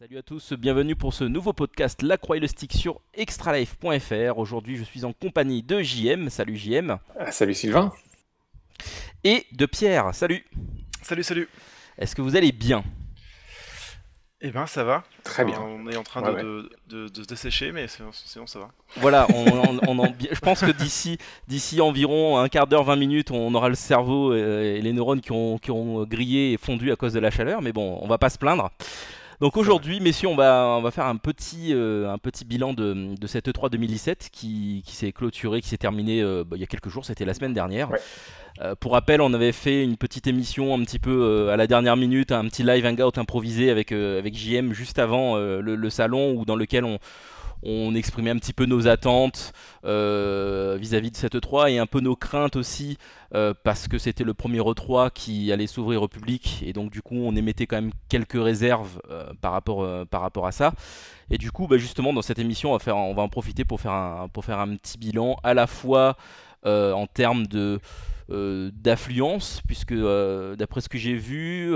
Salut à tous, bienvenue pour ce nouveau podcast La Croix et le Stick sur extralife.fr. Aujourd'hui, je suis en compagnie de JM. Salut JM. Ah, salut Sylvain. Et de Pierre. Salut. Salut, salut. Est-ce que vous allez bien? Eh ben, ça va. Très bien. On est en train de, de, de, se dessécher, mais sinon, ça va. Voilà, on, je pense que d'ici, d'ici environ un quart d'heure, 20 minutes, on aura le cerveau et les neurones qui ont, qui ont grillé et fondu à cause de la chaleur, mais bon, on va pas se plaindre. Donc aujourd'hui, messieurs, on va, on va faire un petit, euh, un petit bilan de, de cette E3 2017 qui, qui s'est clôturé, qui s'est terminé euh, bah, il y a quelques jours, c'était la semaine dernière. Euh, pour rappel, on avait fait une petite émission un petit peu à la dernière minute, un petit live hangout improvisé avec, avec JM juste avant le, le, salon, où, dans lequel on, on exprimait un petit peu nos attentes euh, vis-à-vis de cette E3 et un peu nos craintes aussi euh, parce que c'était le premier E3 qui allait s'ouvrir au public et donc du coup on émettait quand même quelques réserves euh, par, rapport, à ça. Et du coup bah, justement dans cette émission on va, faire, en profiter pour faire, un, pour faire un petit bilan à la fois en termes de... d'affluence, puisque d'après ce que j'ai vu,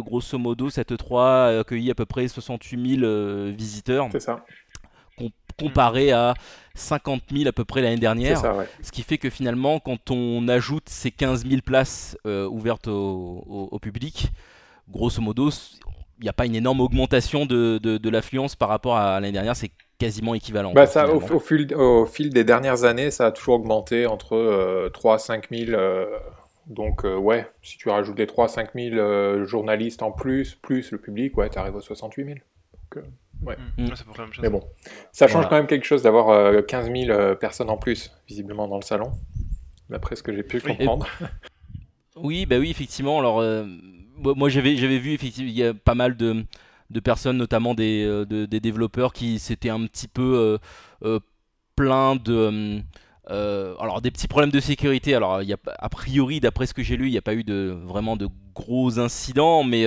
grosso modo, cette E3 a accueilli à peu près 68 000 visiteurs. C'est ça comparé à 50 000 à peu près l'année dernière. Ce qui fait que finalement, quand on ajoute ces 15 000 places euh, ouvertes au, public, grosso modo, il n'y a pas une énorme augmentation de, de, l'affluence par rapport à l'année dernière. C'est quasiment équivalent. Bah ça, au, fil, au, fil, des dernières années, ça a toujours augmenté entre 3 à 5 000. donc, euh, ouais, si tu rajoutes les 3 à 5 000 journalistes en plus, plus le public, ouais, tu arrives aux 68 000. Donc, Ouais. Mm. Mais bon, ça change quand même quelque chose d'avoir 15 euh, 000 euh, personnes en plus, visiblement, dans le salon, d'après ce que j'ai pu comprendre. Oui, bah oui, effectivement. Alors, euh, moi, j'avais, j'avais vu, effectivement, il y a pas mal de, de personnes, notamment des, des développeurs, qui s'étaient un petit peu plein de. alors des petits problèmes de sécurité. Alors il y a, a priori, d'après ce que j'ai lu, il n'y a pas eu de vraiment de gros incidents, mais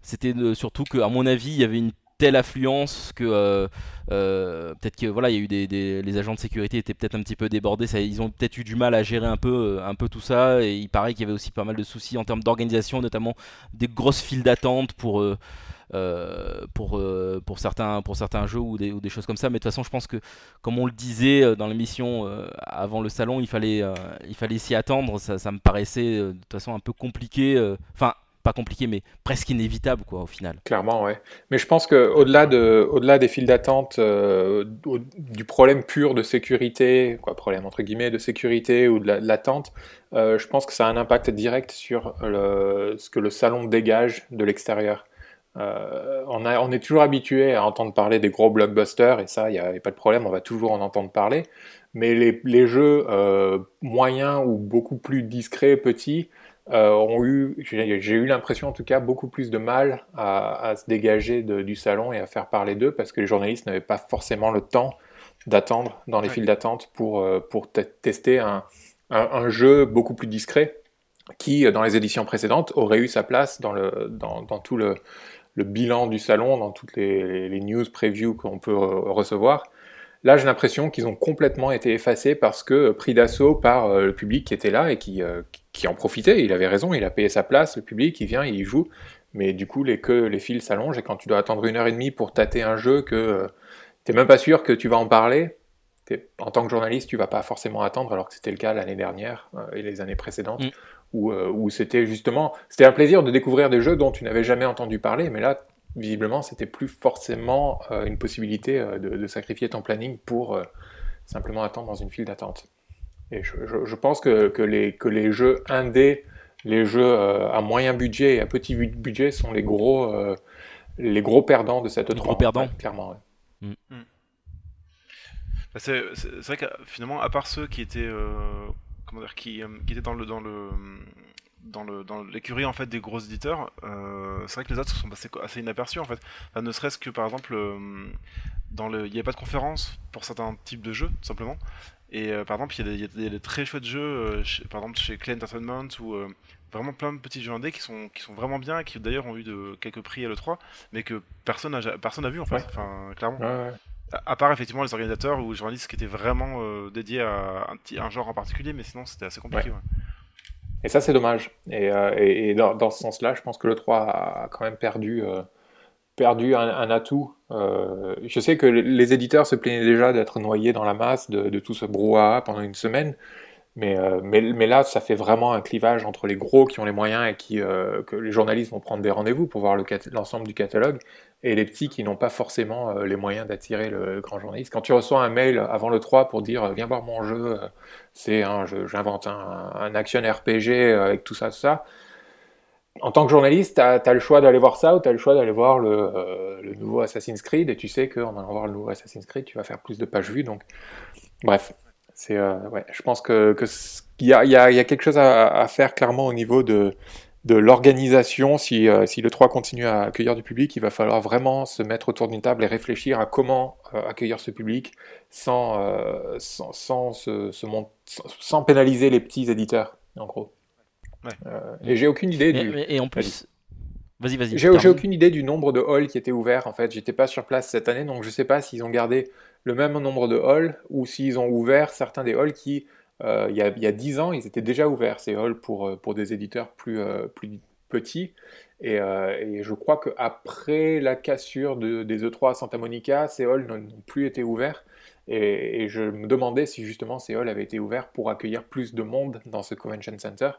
c'était surtout que, à mon avis, il y avait une telle affluence que euh, euh, peut-être que voilà il y a eu des, les agents de sécurité étaient peut-être un petit peu débordés ils ont peut-être eu du mal à gérer un peu euh, un peu tout ça et il paraît qu'il y avait aussi pas mal de soucis en termes d'organisation notamment des grosses files d'attente pour pour, pour, certains, pour certains jeux ou des, choses comme ça. Mais de toute façon, je pense que, comme on le disait dans l'émission avant le salon, il fallait, il fallait s'y attendre. Ça, ça, me paraissait de toute façon un peu compliqué. Enfin, compliqué, mais presque inévitable, quoi, au final. Clairement, ouais. Mais je pense que au-delà de, au-delà des files d'attente, euh, du problème pur de sécurité, quoi, problème entre guillemets de sécurité ou de l'attente, euh, je pense que ça a un impact direct sur ce que le salon dégage de l'extérieur. Euh, on, est toujours habitué à entendre parler des gros blockbusters, et ça, il n'y a, a, pas de problème, on va toujours en entendre parler. Mais les, les jeux moyens ou beaucoup plus discrets, petits, euh, ont eu, j'ai eu l'impression en tout cas, beaucoup plus de mal à, se dégager du salon et à faire parler d'eux parce que les journalistes n'avaient pas forcément le temps d'attendre dans les files d'attente pour, euh, pour tester un, un, jeu beaucoup plus discret qui, euh, dans les éditions précédentes, aurait eu sa place dans, le, dans, dans tout le, le, bilan du salon, dans toutes les, les news previews qu'on peut recevoir. Là, j'ai l'impression qu'ils ont complètement été effacés parce que pris d'assaut par le public qui était là et qui, qui en profitait. Il avait raison, il a payé sa place, le public, il vient, il y joue. Mais du coup, les, que les fils s'allongent et quand tu dois attendre une heure et demie pour tâter un jeu que tu euh, t'es même pas sûr que tu vas en parler, en tant que journaliste, tu vas pas forcément attendre, alors que c'était le cas l'année dernière euh, et les années précédentes, mm. euh, où, c'était justement, c'était un plaisir de découvrir des jeux dont tu n'avais jamais entendu parler, mais là, visiblement, c'était plus forcément une possibilité de, de, sacrifier ton planning pour simplement attendre dans une file d'attente. Et je, pense que, que, les, que les jeux indés, les jeux euh, à moyen budget et à petit budget sont les gros, euh, les gros perdants de cette les Gros perdants, clairement. Mm. Mm. Bah, c'est vrai que finalement, à part ceux qui étaient, euh, comment dire, qui, qui, étaient dans le dans le dans le dans l'écurie en fait des gros éditeurs, c'est vrai que les autres sont passés assez inaperçus en fait. ne serait-ce que par exemple, dans le, il n'y avait pas de conférence pour certains types de jeux, tout simplement. Et euh, par exemple, il y, a des très chouettes jeux, euh, par exemple chez Clay Entertainment, ou euh, vraiment plein de petits jeux indés qui sont, qui sont vraiment bien, et qui d'ailleurs ont eu de, quelques prix à l'E3, mais que personne n'a personne a vu en fait, enfin, clairement. À, part effectivement les organisateurs ou les journalistes qui étaient vraiment dédiés à un, petit, un genre en particulier, mais sinon c'était assez compliqué. Et ça, c'est dommage. Et, et, dans, ce sens-là, je pense que le 3 a quand même perdu perdu un, atout. je sais que les éditeurs se plaignaient déjà d'être noyés dans la masse, de, tout ce brouhaha pendant une semaine. Euh, mais, mais, là, ça fait vraiment un clivage entre les gros qui ont les moyens et qui, euh, que les journalistes vont prendre des rendez-vous pour voir l'ensemble du catalogue, et les petits qui n'ont pas forcément euh, les moyens d'attirer le, grand journaliste. Quand tu reçois un mail avant le 3 pour dire viens voir mon jeu, c'est j'invente un, action RPG avec tout ça, tout ça. En tant que journaliste, tu as, le choix d'aller voir ça ou tu as le choix d'aller voir le, nouveau Assassin's Creed, et tu sais qu'en allant voir le nouveau Assassin's Creed, tu vas faire plus de pages vues. Donc, bref, c'est, euh, ouais, je pense que, qu'il y a, quelque chose à, faire clairement au niveau de, de l'organisation. Si, euh, si le 3 continue à accueillir du public, il va falloir vraiment se mettre autour d'une table et réfléchir à comment euh, accueillir ce public sans, sans, sans, se, se sans, pénaliser les petits éditeurs, en gros. Ouais. et j'ai aucune idée du. Et, en plus. Vas-y, vas-y. J'ai aucune idée du nombre de halls qui étaient ouverts. En fait, j'étais pas sur place cette année, donc je sais pas s'ils ont gardé le même nombre de halls ou s'ils ont ouvert certains des halls qui, euh, il, y a, il, y a, 10 ans, ils étaient déjà ouverts, ces halls, pour, euh, pour des éditeurs plus, euh, plus petits. Et, et, je crois qu'après la cassure de, des E3 à Santa Monica, ces halls n'ont plus été ouverts. Et, et, je me demandais si justement ces halls avaient été ouverts pour accueillir plus de monde dans ce convention center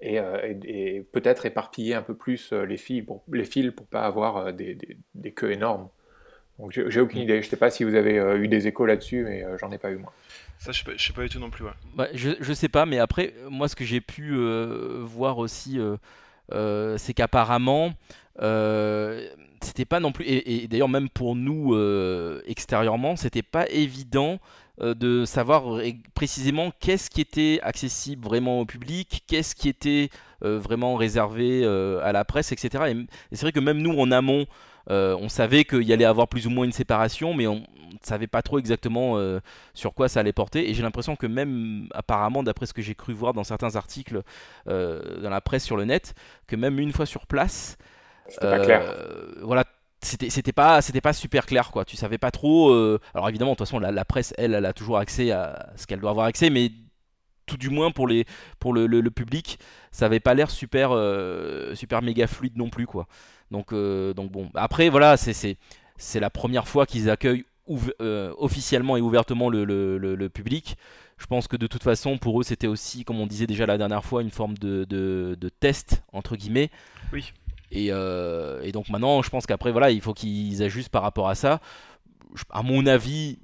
et, et peut-être éparpiller un peu plus les fils pour, les fils pour pas avoir des, des, des queues énormes. Donc j'ai aucune idée. Je sais pas si vous avez euh, eu des échos là-dessus, mais euh, j'en ai pas eu moi. Ça, je sais pas, sais pas du tout non plus. Bah, je, je sais pas, mais après, moi, ce que j'ai pu euh, voir aussi, c'est qu'apparemment, c'était pas non plus, et, d'ailleurs même pour nous extérieurement, c'était pas évident de savoir précisément qu'est-ce qui était accessible vraiment au public, qu'est-ce qui était vraiment réservé à la presse, etc. et c'est vrai que même nous en amont, euh, on savait qu'il y allait avoir plus ou moins une séparation, mais on ne savait pas trop exactement euh, sur quoi ça allait porter. Et j'ai l'impression que même, apparemment, d'après ce que j'ai cru voir dans certains articles euh, dans la presse sur le net, que même une fois sur place, pas clair. voilà, c'était pas c'était pas super clair quoi tu savais pas trop alors évidemment de toute façon la, presse elle elle a toujours accès à ce qu'elle doit avoir accès mais tout du moins pour les pour le, le, public ça avait pas l'air super super méga fluide non plus quoi donc, euh, donc bon, après voilà, c'est la première fois qu'ils accueillent euh, officiellement et ouvertement le, le, public. Je pense que de toute façon, pour eux, c'était aussi, comme on disait déjà la dernière fois, une forme de, de, de test, entre guillemets. Oui. Et, euh, et donc maintenant, je pense qu'après, voilà, il faut qu'ils ajustent par rapport à ça. À mon avis,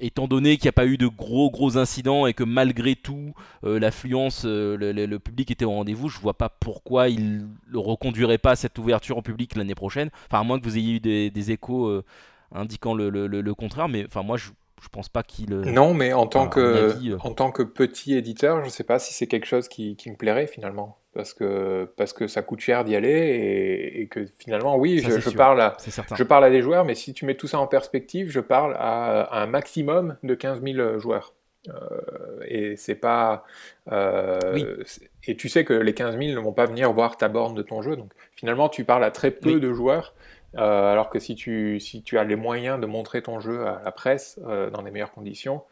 étant donné qu'il n'y a pas eu de gros gros incidents et que malgré tout euh, l'affluence, euh, le, public était au rendez-vous, je vois pas pourquoi il ne reconduirait pas cette ouverture au public l'année prochaine. Enfin, à moins que vous ayez eu des, échos euh, indiquant le, contraire, mais enfin moi je je pense pas qu'il. Non, mais en tant, que, en tant que petit éditeur, je ne sais pas si c'est quelque chose qui, qui, me plairait finalement parce que, parce que ça coûte cher d'y aller et, que finalement, oui, je, parle à, je parle à des joueurs, mais si tu mets tout ça en perspective, je parle à, un maximum de 15 000 joueurs. Euh, et c'est pas. Euh, et tu sais que les 15 000 ne vont pas venir voir ta borne de ton jeu. Donc finalement, tu parles à très peu de joueurs. Euh, alors que si tu, si tu as les moyens de montrer ton jeu à la presse dans les meilleures conditions,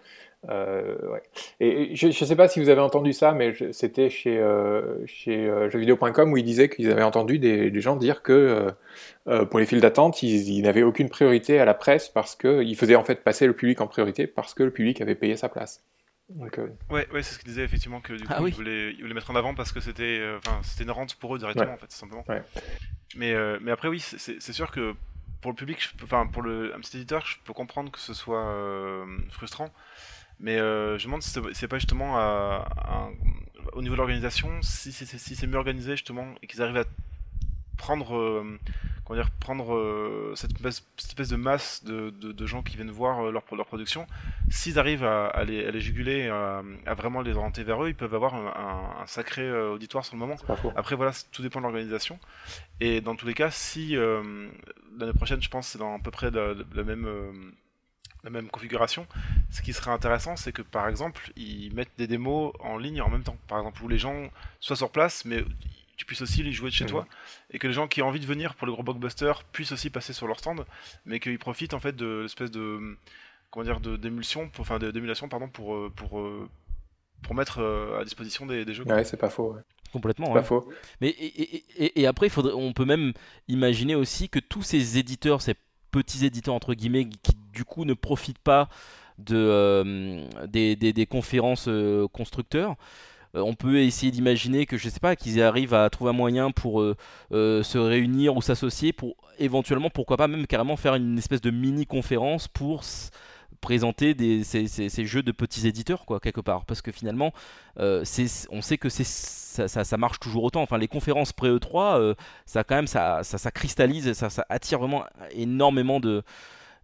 ouais. Et je ne sais pas si vous avez entendu ça, mais c'était chez, euh, chez euh, jeuxvideo.com où ils disaient qu'ils avaient entendu des, des, gens dire que euh, pour les files d'attente, ils, n'avaient aucune priorité à la presse parce qu'ils faisaient en fait passer le public en priorité parce que le public avait payé sa place. Donc, ouais, ouais c'est ce qu'ils disaient effectivement que du coup, ah ils, voulaient, ils, voulaient, mettre en avant parce que c'était enfin c'était une rente pour eux directement en fait, simplement. Ouais. Mais, mais après, oui, c'est sûr que pour le public, enfin pour le, un petit éditeur, je peux comprendre que ce soit frustrant. Mais euh, je me demande si c'est pas justement au niveau de l'organisation, si c'est mieux organisé justement et qu'ils arrivent à prendre, euh, comment dire, prendre euh, cette, espèce, de masse de, de, gens qui viennent voir leur, leur production, s'ils arrivent à, les, les, juguler, à, vraiment les orienter vers eux, ils peuvent avoir un, sacré auditoire sur le moment. Après voilà, tout dépend de l'organisation. Et dans tous les cas, si l'année prochaine, je pense, c'est dans à peu près la même la même configuration. Ce qui serait intéressant, c'est que par exemple, ils mettent des démos en ligne en même temps. Par exemple, où les gens soient sur place, mais tu puisses aussi les jouer de chez toi, et que les gens qui ont envie de venir pour le gros blockbuster puissent aussi passer sur leur stand, mais qu'ils profitent en fait de l'espèce de comment dire de d'émulsion, enfin d'émulation pardon pour euh, pour euh, pour mettre euh, à disposition des, jeux. Ouais, c'est pas faux. Complètement. Pas faux. Mais et, après, il faudrait, on peut même imaginer aussi que tous ces éditeurs, ces petits éditeurs entre guillemets, qui du coup ne profitent pas de, euh, des, conférences euh, constructeurs, euh, on peut essayer d'imaginer que je sais pas qu'ils arrivent à trouver un moyen pour se réunir ou s'associer pour éventuellement pourquoi pas même carrément faire une espèce de mini conférence pour présenter des, ces, jeux de petits éditeurs, quoi, quelque part. Parce que finalement, euh, on sait que ça, ça, marche toujours autant. Enfin, les conférences pré-E3, euh, ça, quand même, ça, ça, cristallise, ça, ça attire vraiment énormément de,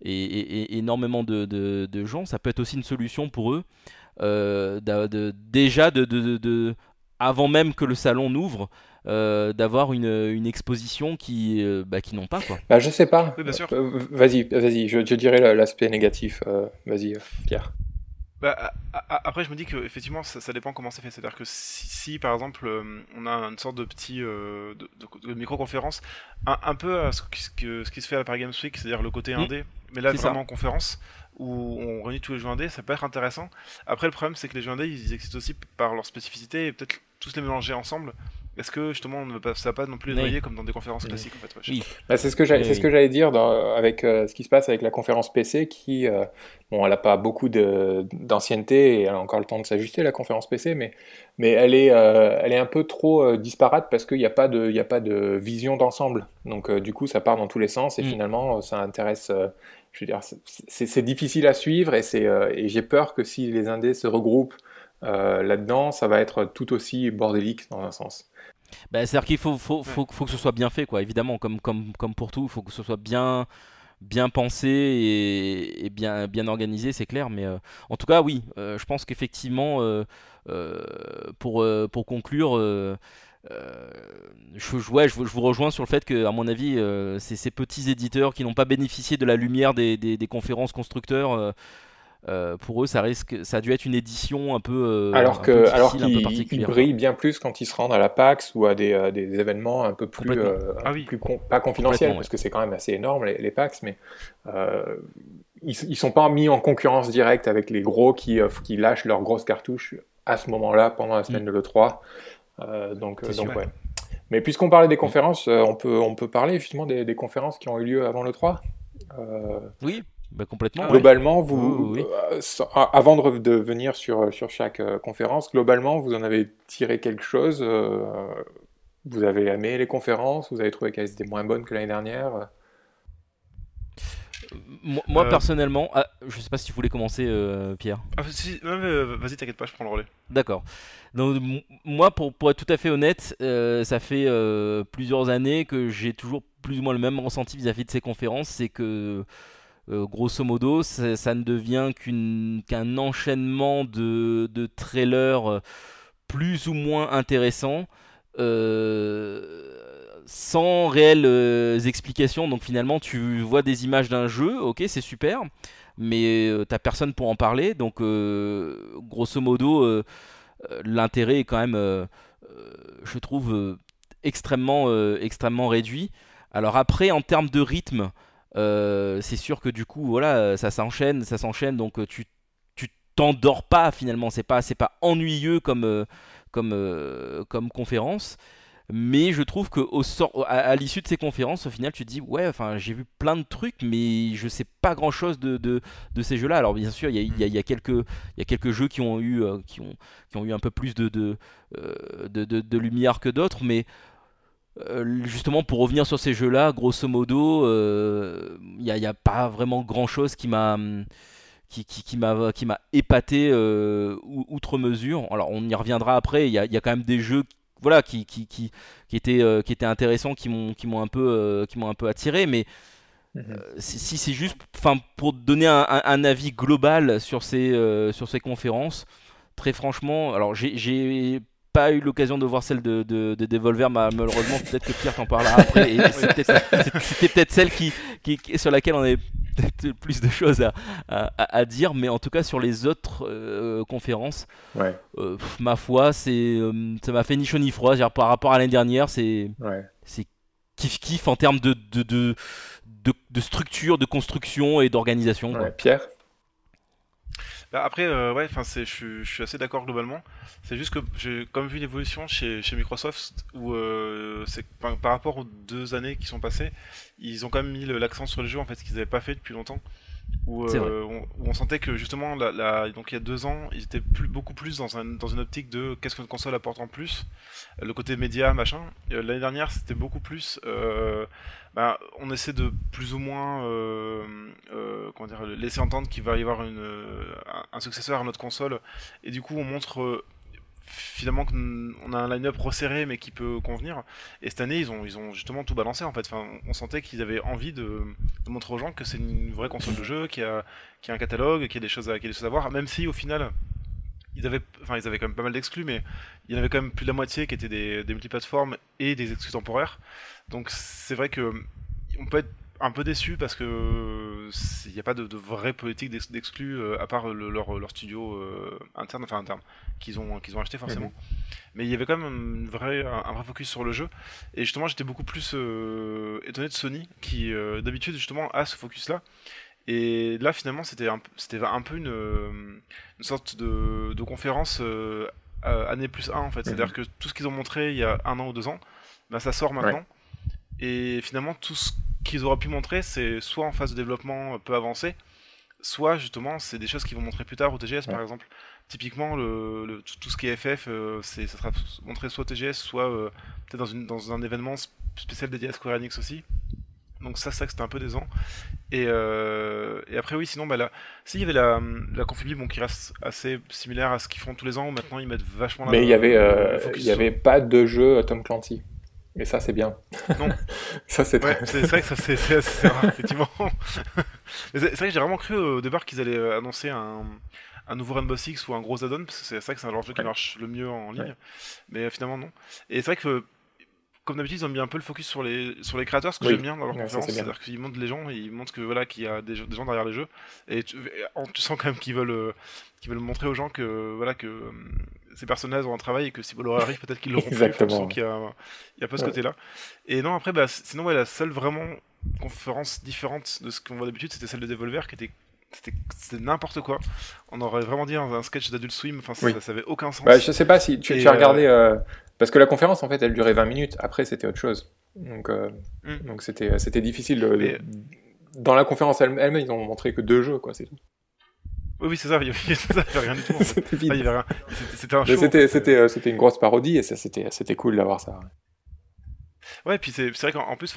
et, énormément de, de, gens. Ça peut être aussi une solution pour eux. Euh, de, déjà, de, avant même que le salon n'ouvre, euh, d'avoir une, une, exposition qui, euh, bah, qui n'ont pas. Quoi. Bah, je sais pas. Euh, vas-y, vas-y, je, je, dirais l'aspect négatif. vas-y, Pierre. Bah, après, je me dis que effectivement, ça, dépend comment c'est fait. C'est-à-dire que si, par exemple, on a une sorte de petit de, de, micro-conférence, un, peu ce, que, ce qui se fait à la Paris Games Week, c'est-à-dire le côté 1D, mmh. Mais là vraiment en conférence, où on réunit tous les jeux indés, ça peut être intéressant. Après, le problème, c'est que les jeux indés, ils existent aussi par leur spécificité et peut-être tous les mélanger ensemble. Est-ce que justement on ne va, ça pas non plus les noyer comme dans des conférences classiques en fait Oui. Bah, c'est ce que j'allais dire dans, avec euh, ce qui se passe avec la conférence PC qui euh, bon elle n'a pas beaucoup d'ancienneté et elle a encore le temps de s'ajuster la conférence PC mais mais elle est euh, elle est un peu trop disparate parce qu'il n'y a pas de il a pas de vision d'ensemble donc du coup ça part dans tous les sens et mm. finalement ça intéresse je veux dire c'est difficile à suivre et c'est et j'ai peur que si les indés se regroupent là-dedans ça va être tout aussi bordélique dans un sens. Bah, C'est-à-dire qu'il faut, faut, faut, faut, que ce soit bien fait, quoi. évidemment, comme, comme, comme pour tout, il faut que ce soit bien, bien pensé et, bien, bien organisé, c'est clair. Mais euh, en tout cas, oui, euh, je pense qu'effectivement, euh, pour, pour conclure, je, ouais, je, vous rejoins sur le fait que, à mon avis, c'est ces petits éditeurs qui n'ont pas bénéficié de la lumière des, des, des conférences constructeurs euh, pour eux, ça risque, ça a dû être une édition un peu, euh, alors que, alors qu'ils brillent bien plus quand ils se rendent à la PAX ou à des, euh, des événements un peu plus, ah plus pas confidentiels, parce que c'est quand même assez énorme les, PAX, mais ils, ils sont pas mis en concurrence directe avec les gros qui, qui lâchent leurs grosses cartouches à ce moment-là pendant la semaine mm. de l'E3. Donc, donc ouais. Mais puisqu'on parlait des conférences, on peut, on peut parler justement des, des conférences qui ont eu lieu avant l'E3. Oui, bah, complètement. Globalement, vous, euh, avant de, venir sur, sur chaque euh, conférence, globalement, vous en avez tiré quelque chose. Euh, vous avez aimé les conférences Vous avez trouvé qu'elles étaient moins bonnes que l'année dernière moi, personnellement, ah, je sais pas si tu voulais commencer, Pierre. Ah, vas-y, t'inquiète pas, je prends le relais. D'accord. Donc, moi, pour, pour, être tout à fait honnête, ça fait plusieurs années que j'ai toujours plus ou moins le même ressenti vis à -vis de ces conférences. C'est que euh, grosso modo, ça ne devient qu'un enchaînement de, trailers euh, plus ou moins intéressants. Euh, sans réelles explications. Donc finalement, tu vois des images d'un jeu, ok, c'est super, mais t'as personne pour en parler. Donc grosso modo, l'intérêt est quand même, je trouve, extrêmement, extrêmement réduit. Alors après, en termes de rythme, euh, c'est sûr que du coup, voilà, ça s'enchaîne, ça s'enchaîne, donc euh, tu t'endors pas finalement. C'est pas c'est pas ennuyeux comme euh, comme comme conférence. Mais je trouve que au sort, à, l'issue de ces conférences, au final, tu te dis ouais, enfin, j'ai vu plein de trucs, mais je sais pas grand chose de, de, de ces jeux-là. Alors bien sûr, il y a, y, a, quelques il y a quelques jeux qui ont eu qui ont qui ont eu un peu plus de de, de, de lumière que d'autres, mais euh, justement pour revenir sur ces jeux-là, grosso modo, il euh, n'y a, pas vraiment grand-chose qui m'a qui, qui, m'a qui m'a épaté euh, outre mesure. Alors on y reviendra après. Il y y a, quand même des jeux voilà qui, qui, qui, qui étaient qui étaient intéressants, qui m'ont qui m'ont un peu qui m'ont un peu attiré, mais mhm. si, c'est juste, enfin, pour donner un, un, avis global sur ces, sur ces conférences, très franchement, alors j'ai pas eu l'occasion de voir celle de, de, de Devolver, malheureusement, peut-être que Pierre t'en parlera après. C'était peut-être celle qui, qui, sur laquelle on avait peut-être plus de choses à, à, dire, mais en tout cas sur les autres euh, conférences, ouais. Euh, ma foi, c'est euh, ça m'a fait ni chaud ni froid. Par rapport à l'année dernière, c'est ouais. kiff kiff en termes de, de, de, de, structure, de construction et d'organisation. Pierre? Après, euh, ouais, enfin, c'est, je, suis assez d'accord globalement. C'est juste que j'ai comme vu l'évolution chez, chez Microsoft où euh, c'est par, rapport aux deux années qui sont passées, ils ont quand même mis l'accent sur le jeu en fait, ce qu'ils n'avaient pas fait depuis longtemps. Où, euh, on, sentait que justement, la, donc il y a deux ans, ils étaient plus, beaucoup plus dans, un, dans une optique de qu'est-ce qu'une console apporte en plus, le côté média, machin. L'année dernière, c'était beaucoup plus bah, on essaie de plus ou moins euh, euh, laisser entendre qu'il va y avoir une, un successeur à notre console, et du coup on montre euh, finalement qu'on a un line-up resserré mais qui peut convenir. Et cette année, ils ont, justement tout balancé en fait. On sentait qu'ils avaient envie de, montrer aux gens que c'est une vraie console de jeu, qui a, qui a un catalogue, qui a des choses a des choses à voir, même si au final, ils avaient, enfin, ils avaient quand même pas mal d'exclus, mais il y en avait quand même plus de la moitié qui étaient des, des multiplateformes et des exclus temporaires. Donc c'est vrai que on peut être un peu déçu parce que il n'y a pas de, vraie politique d'exclus euh, à part leur, leur, studio euh, interne, enfin interne, qu'ils ont, qu'ils ont acheté forcément. Mhm. Mais il y avait quand même un, vrai focus sur le jeu. Et justement, j'étais beaucoup plus euh, étonné de Sony qui d'habitude justement a ce focus là. Et là, finalement, c'était un, c'était un peu une, une sorte de, de conférence année plus 1 en fait. C'est-à-dire mhm. que tout ce qu'ils ont montré il y a un an ou deux ans, ben, ça sort maintenant. Et finalement, tout ce qu'ils auraient pu montrer, c'est soit en phase de développement peu avancé, soit justement, c'est des choses qu'ils vont montrer plus tard au TGS par exemple. Typiquement, le, tout, ce qui est FF, euh, ça sera montré soit au TGS, soit euh, peut-être dans, une, dans un événement spécial dédié à Square Enix aussi. Donc ça, ça c'était un peu décent. Et, euh, et après oui, sinon bah là, si il y avait la, la Confibli, bon qui reste assez similaire à ce qu'ils font tous les ans, maintenant ils mettent vachement. Mais il y avait, il y avait pas de jeu Tom Clancy. Et ça, c'est bien. Non. ça, c'est ouais, C'est vrai que ça, c'est assez rare, effectivement. c'est vrai que j'ai vraiment cru au départ qu'ils allaient euh, annoncer un, un nouveau Rainbow Six ou un gros add-on, parce que c'est vrai que c'est un genre de jeu qui marche le mieux en ligne. Mais euh, finalement, non. Et c'est vrai que comme d'habitude, ils ont mis un peu le focus sur les, sur les créateurs, ce que j'aime bien dans leur conférence. C'est-à-dire qu'ils montrent les gens, ils montrent que voilà qu'il y a des, gens derrière les jeux, et tu, sens quand même qu'ils veulent, euh, qu'ils veulent montrer aux gens que voilà que euh, ces personnages ont un travail et que si leur arrive, peut-être qu'ils l'auront fait. Exactement. qu'il y y a pas ce côté-là. Et non, après, bah, sinon, ouais, la seule vraiment conférence différente de ce qu'on voit d'habitude, c'était celle de Devolver, qui était c'était n'importe quoi. On aurait vraiment dit un, sketch d'Adult Swim, enfin ça, ça, avait aucun sens. Bah, je sais pas si tu, as regardé parce que la conférence, en fait, elle durait 20 minutes. Après, c'était autre chose. Donc, euh, mm. donc c'était, c'était difficile. De, Dans la conférence elle-même, ils ont montré que deux jeux, quoi, c'est tout. Oui, c'est ça, il y avait, rien du tout. c'était un show. C'était, c'était, euh, c'était une grosse parodie et ça, c'était, c'était cool d'avoir ça. Ouais, puis c'est, vrai qu'en plus,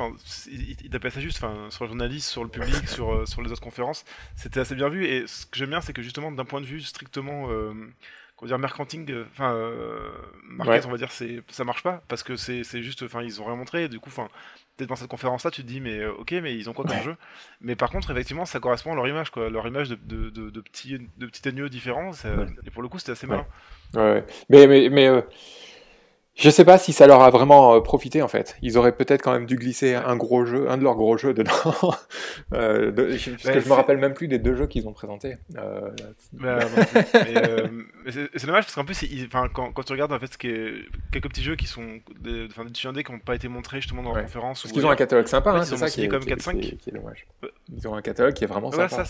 il, il tapait ça juste sur le journaliste, sur le public, sur, euh, sur les autres conférences. C'était assez bien vu. Et ce que j'aime bien, c'est que justement, d'un point de vue strictement comment dire mercanting euh, enfin euh, market on va dire c'est ça marche pas parce que c'est juste enfin ils ont rien montré du coup enfin peut-être dans cette conférence là tu te dis mais euh, ok mais ils ont quoi comme jeu? Mais par contre effectivement ça correspond à leur image quoi leur image de, de, de, petits de petits agneaux différents et pour le coup c'était assez malin. Ouais. mais mais, mais je sais pas si ça leur a vraiment euh, profité en fait. Ils auraient peut-être quand même dû glisser un gros jeu, un de leurs gros jeux dedans. euh, parce que je me rappelle même plus des deux jeux qu'ils ont présentés. Euh, bah, euh, c'est dommage parce qu'en plus, quand, quand, tu regardes en fait ce qui est, quelques petits jeux qui sont des, des qui n'ont pas été montrés justement dans la conférence. Parce qu'ils ont un catalogue sympa, hein, c'est ça qui est, comme 4, 5. Qui, est, dommage. Ils ont un catalogue qui est vraiment sympa. ça,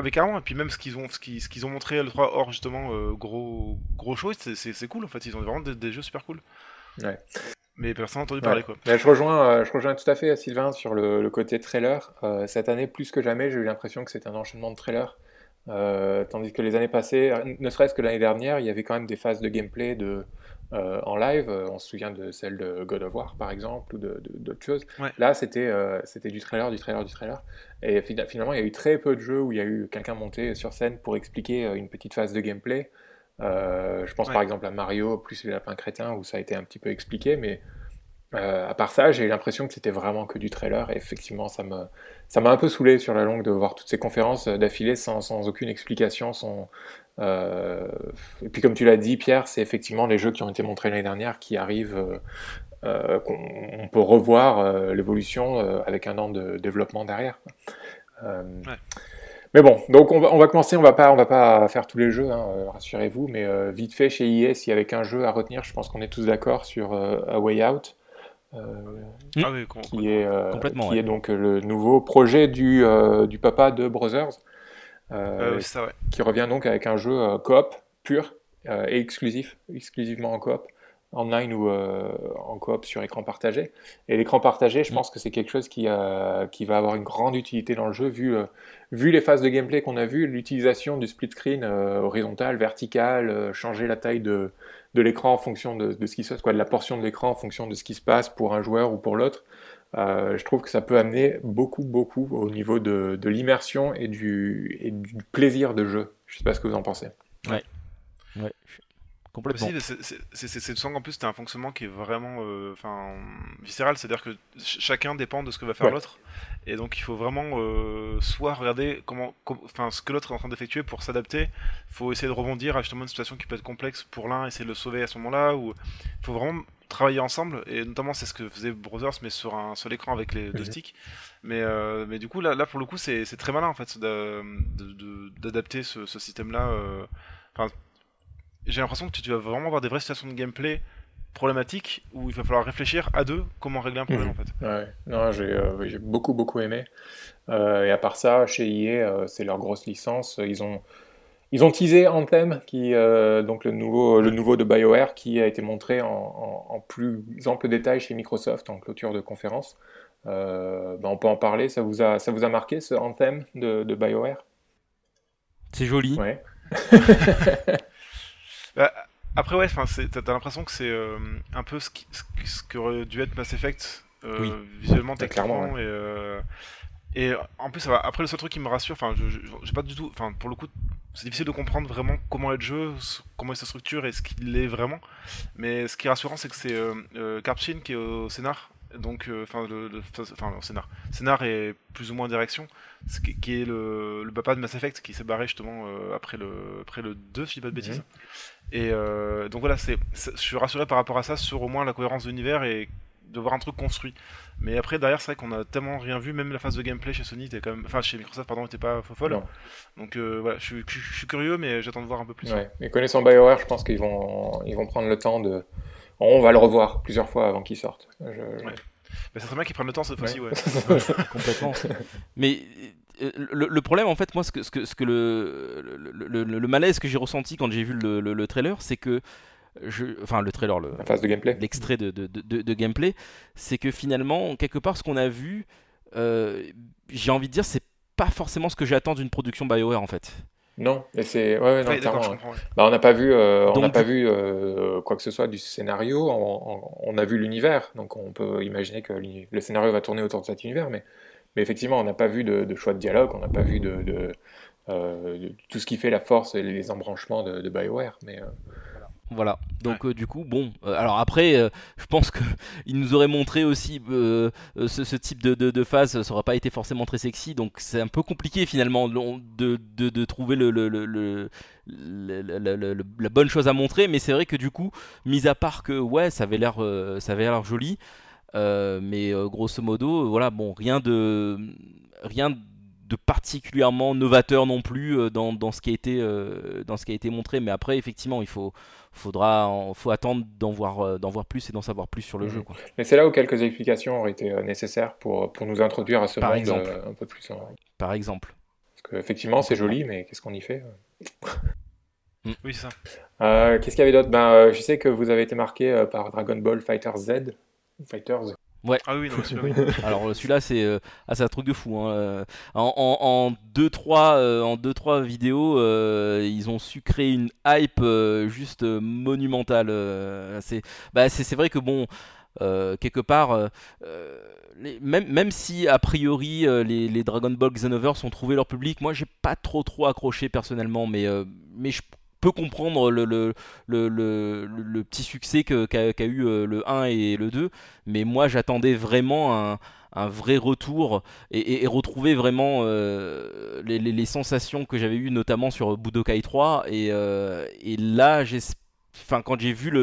avec carrément, et puis même ce qu'ils ont, ce qu'ils, ce qu'ils ont montré à l'E3 hors justement euh, gros, gros show, c'est, c'est, cool en fait, ils ont vraiment des, jeux super cool. Ouais. Mais personne n'a entendu parler quoi. je, rejoins, euh, je rejoins tout à fait Sylvain sur le, côté trailer. Euh, cette année, plus que jamais, j'ai eu l'impression que c'était un enchaînement de trailers. tandis que les années passées, ne serait-ce que l'année dernière, il y avait quand même des phases de gameplay de, euh, en live. Euh, on se souvient de celle de God of War, par exemple, ou d'autres choses. Là, c'était euh, c'était du trailer, du trailer, du trailer. Et finalement, il y a eu très peu de jeux où il y a eu quelqu'un monté sur scène pour expliquer une petite phase de gameplay. je pense par exemple à Mario plus les lapins crétins où ça a été un petit peu expliqué, mais à part ça, j'ai eu l'impression que c'était vraiment que du trailer. Et effectivement, ça me ça m'a un peu saoulé sur la longue de voir toutes ces conférences d'affilée sans, sans, aucune explication, sans, et puis comme tu l'as dit, Pierre, c'est effectivement les jeux qui ont été montrés l'année dernière qui arrivent, euh, euh, qu'on peut revoir l'évolution avec un an de développement derrière. Mais bon, donc on va, on va, commencer, on va pas, on va pas faire tous les jeux, hein, rassurez-vous, mais vite fait chez EA, s'il y avait qu'un jeu à retenir, je pense qu'on est tous d'accord sur A Way Out. Ah oui, qui est, qui est donc le nouveau projet du, du papa de Brothers, qui revient donc avec un jeu coop pur et exclusif, exclusivement en coop online ou euh, en coop sur écran partagé. Et l'écran partagé, je mm. pense que c'est quelque chose qui, qui va avoir une grande utilité dans le jeu, vu, euh, vu les phases de gameplay qu'on a vues, l'utilisation du split screen euh, horizontal, vertical, changer la taille de, de l'écran en fonction de, de, ce qui se passe, quoi, de la portion de l'écran en fonction de ce qui se passe pour un joueur ou pour l'autre. Je trouve que ça peut amener beaucoup, beaucoup au niveau de, de l'immersion et du, et du plaisir de jeu. Je sais pas ce que vous en pensez. Ouais. Ouais, Complètement. C'est qu'en plus, tu un fonctionnement qui est vraiment euh, enfin viscéral, c'est-à-dire que chacun dépend de ce que va faire l'autre. Et donc, il faut vraiment euh, soit regarder comment, enfin, ce que l'autre est en train d'effectuer pour s'adapter. Il faut essayer de rebondir à justement une situation qui peut être complexe pour l'un, essayer de le sauver à ce moment-là. Ou il faut vraiment travailler ensemble. Et notamment, c'est ce que faisait Brothers, mais sur, un, sur l'écran avec les deux sticks. Mais, euh, mais du coup, là, là pour le coup, c'est très malin en fait d'adapter ce, ce système-là. Enfin, j'ai l'impression que tu, vas vraiment avoir des vraies situations de gameplay problématiques où il va falloir réfléchir à deux comment régler un problème mhm. en fait. Ouais, non, j'ai euh, beaucoup beaucoup aimé. Euh, et à part ça, chez EA, euh, c'est leur grosse licence. Ils ont ils ont teasé Anthem, qui donc le nouveau le nouveau de BioWare, qui a été montré en, en, plus ample détail chez Microsoft en clôture de conférence. Ben, on peut en parler. Ça vous a ça vous a marqué ce Anthem de, de BioWare? C'est joli. Ouais. Bah, après, ouais, t'as l'impression que c'est euh, un peu ce, qui, ce qu'aurait dû être Mass Effect euh, visuellement, bah, techniquement. Et, euh, et en plus, après, le seul truc qui me rassure, enfin, j'ai pas du tout, enfin, pour le coup, c'est difficile de comprendre vraiment comment est le jeu, comment il se structure et ce qu'il est vraiment. Mais ce qui est rassurant, c'est que c'est euh, Karpchin qui est au scénar. Donc euh, enfin le, le, scénar. Scénar est plus ou moins direction. Ce qui, est le, le, papa de Mass Effect qui s'est barré justement euh, après le après le 2 si je dis pas de bêtises. Et euh, donc voilà c'est je suis rassuré par rapport à ça sur au moins la cohérence de l'univers et de voir un truc construit mais après derrière c'est vrai qu'on a tellement rien vu même la phase de gameplay chez Sony était quand même enfin chez Microsoft pardon était pas folle donc voilà je, suis curieux mais j'attends de voir un peu plus ouais. mais connaissant BioWare je pense qu'ils vont ils vont prendre le temps de on va le revoir plusieurs fois avant qu'il sorte. Je... Ouais. c'est très bien qu'ils prennent le temps cette fois-ci, ouais. Complètement. Mais euh, le, problème, en fait, moi, ce que, ce que, ce que le, le, malaise que j'ai ressenti quand j'ai vu le, trailer, c'est que. Je, enfin, le trailer, le, La phase de gameplay. l'extrait de, de, de, gameplay, c'est que finalement, quelque part, ce qu'on a vu, euh, j'ai envie de dire, c'est pas forcément ce que j'attends d'une production BioWare en fait. Non, et c'est ouais, non, bah, on n'a pas vu, euh, on n'a pas vu euh, quoi que ce soit du scénario. On, a vu l'univers, donc on peut imaginer que le scénario va tourner autour de cet univers, mais, mais effectivement, on n'a pas vu de, choix de dialogue, on n'a pas vu de, euh, tout ce qui fait la force et les embranchements de, Bioware. Mais voilà. Donc euh, du coup, bon. Euh, alors après, euh, je pense que il nous aurait montré aussi ce, type de, phase, ça aurait pas été forcément très sexy. Donc c'est un peu compliqué finalement de, de trouver le, le, la bonne chose à montrer. Mais c'est vrai que du coup, mis à part que ouais, ça avait l'air, ça avait l'air joli. mais grosso modo, voilà, bon, rien de rien de particulièrement novateur non plus dans, dans, ce qui a été, dans ce qui a été montré. Mais après, effectivement, il faut, faudra faut attendre d'en voir, euh, d'en voir plus et d'en savoir plus sur le mhm. jeu. Quoi. Mais c'est là où quelques explications auraient été euh, nécessaires pour, pour nous introduire à ce Par monde exemple. Euh, un peu plus. Par exemple. Parce qu'effectivement, c'est joli, mais qu'est-ce qu'on y fait mm. Oui, c'est ça. qu'est-ce qu'il y avait d'autre? Ben, Je sais que vous avez été marqué par Dragon Ball Fighter Z. Fighters. Ouais. Ah oui, non, celui-là, oui. Alors celui-là, c'est euh, ah, un truc de fou. Hein. Euh, en 2-3 euh, en deux, trois vidéos, ils ont su créer une hype juste monumentale. c'est bah, vrai que bon, quelque part, même, même si a priori les, les, Dragon Ball Xenoverse ont trouvé leur public, moi j'ai pas trop trop accroché personnellement, mais, mais je peut comprendre le, petit succès qu'a eu euh, le 1 et le 2, mais moi j'attendais vraiment un, vrai retour et, et, retrouver vraiment euh, les, sensations que j'avais eues notamment sur Budokai 3 et, euh, et là quand j'ai vu le,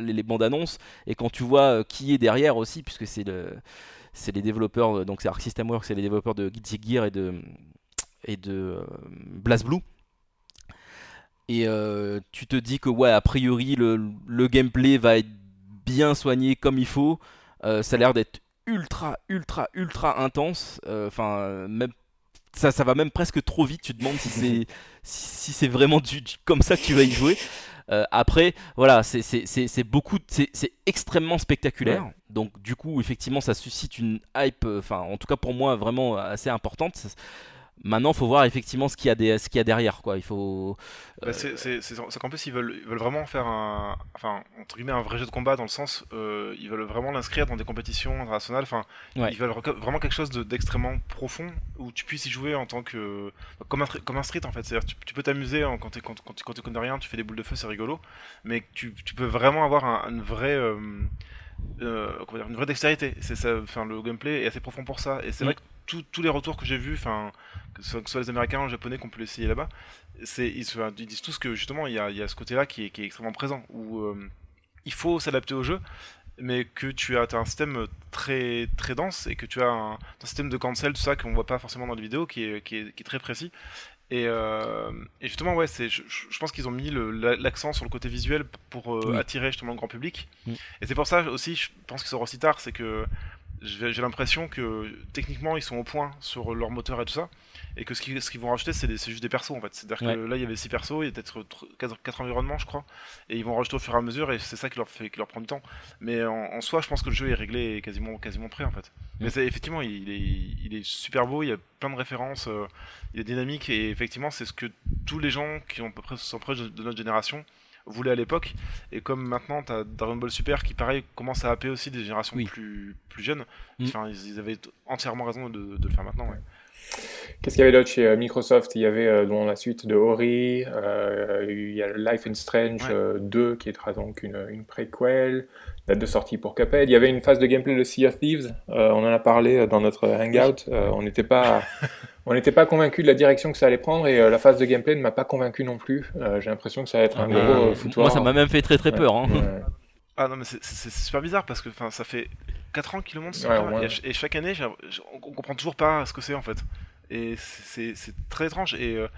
les bandes annonces et quand tu vois qui est derrière aussi, puisque c'est le, c'est les développeurs, donc c'est Arc System Works, c'est les développeurs de Guilty Gear et de et de BlazBlue. Et euh, tu te dis que, ouais, a priori, le, le, gameplay va être bien soigné comme il faut. Euh, ça a l'air d'être ultra, ultra, ultra intense. Euh, enfin, même ça, ça va même presque trop vite. Tu te demandes si c'est si, c'est vraiment du, comme ça que tu vas y jouer. Euh, après, voilà, c'est beaucoup, c'est extrêmement spectaculaire. Donc, du coup, effectivement, ça suscite une hype, enfin, en tout cas pour moi, vraiment assez importante. Maintenant, il faut voir effectivement ce qu'il y, a des, ce qu'il y a derrière. Quoi. Il faut. Bah, c'est qu'en plus, ils veulent, ils veulent vraiment faire un, enfin, entre guillemets, un vrai jeu de combat dans le sens, euh, ils veulent vraiment l'inscrire dans des compétitions internationales. Enfin, ils veulent vraiment quelque chose d'extrêmement profond où tu puisses y jouer en tant que, comme un, comme un street en fait. C'est-à-dire, tu, tu peux t'amuser quand, tu quand, quand, tu connais rien, tu fais des boules de feu, c'est rigolo, mais tu, tu peux vraiment avoir un, une vraie euh, euh, dire, une vraie dextérité. C'est ça, enfin, le gameplay est assez profond pour ça. Et c'est vrai que tous les retours que j'ai vus, enfin, que, ce soit les Américains ou les Japonais qu'on peut l'essayer là-bas, c'est ils, ils, disent tous que justement il y a, y a ce côté-là qui est, qui est, extrêmement présent où euh, il faut s'adapter au jeu, mais que tu as, as, un système très très dense et que tu as un, un système de cancel tout ça qu'on voit pas forcément dans les vidéos qui est, qui est, qui est très précis et, euh, et, justement, ouais, je pense qu'ils ont mis l'accent sur le côté visuel pour euh, attirer justement le grand public. Mm. Et c'est pour ça aussi, je pense qu'ils sont aussi tard, c'est que j'ai l'impression que techniquement ils sont au point sur leur moteur et tout ça et que ce qu'ils ce qu'ils vont rajouter c'est juste des persos en fait. C'est à dire que là il y avait 6 persos il y a peut-être 4, environnements je crois et ils vont rajouter au fur et à mesure et c'est ça qui leur fait qui leur prend du temps. Mais en, soi je pense que le jeu est réglé quasiment quasiment prêt en fait. Mais effectivement il est, il est super beau il y a plein de références euh, il est dynamique et effectivement c'est ce que tous les gens qui ont à peu près sont proches de notre génération voulait à l'époque. Et comme maintenant, tu as Dragon Ball Super qui, pareil, commence à happer aussi des générations plus, plus jeunes. Mm. Enfin, ils, avaient entièrement raison de, le faire maintenant. Ouais. Qu'est-ce qu'il y avait d'autre chez euh, Microsoft? Il y avait euh, dans la suite de Ori, euh, il y a Life in Strange 2 qui est donc une, une préquel, date de sortie pour Cuphead. Il y avait une phase de gameplay de Sea of Thieves, on en a parlé dans notre hangout, on n'était pas on n'était pas convaincu de la direction que ça allait prendre et euh, la phase de gameplay ne m'a pas convaincu non plus. J'ai l'impression que ça va être un ah, gros foutoir. Moi, ça m'a même fait très très peur. Hein. Ah non, mais c'est super bizarre parce que ça fait 4 ans qu'il le montre et, chaque année, on comprend toujours pas ce que c'est en fait. Et c'est très étrange. Et, euh,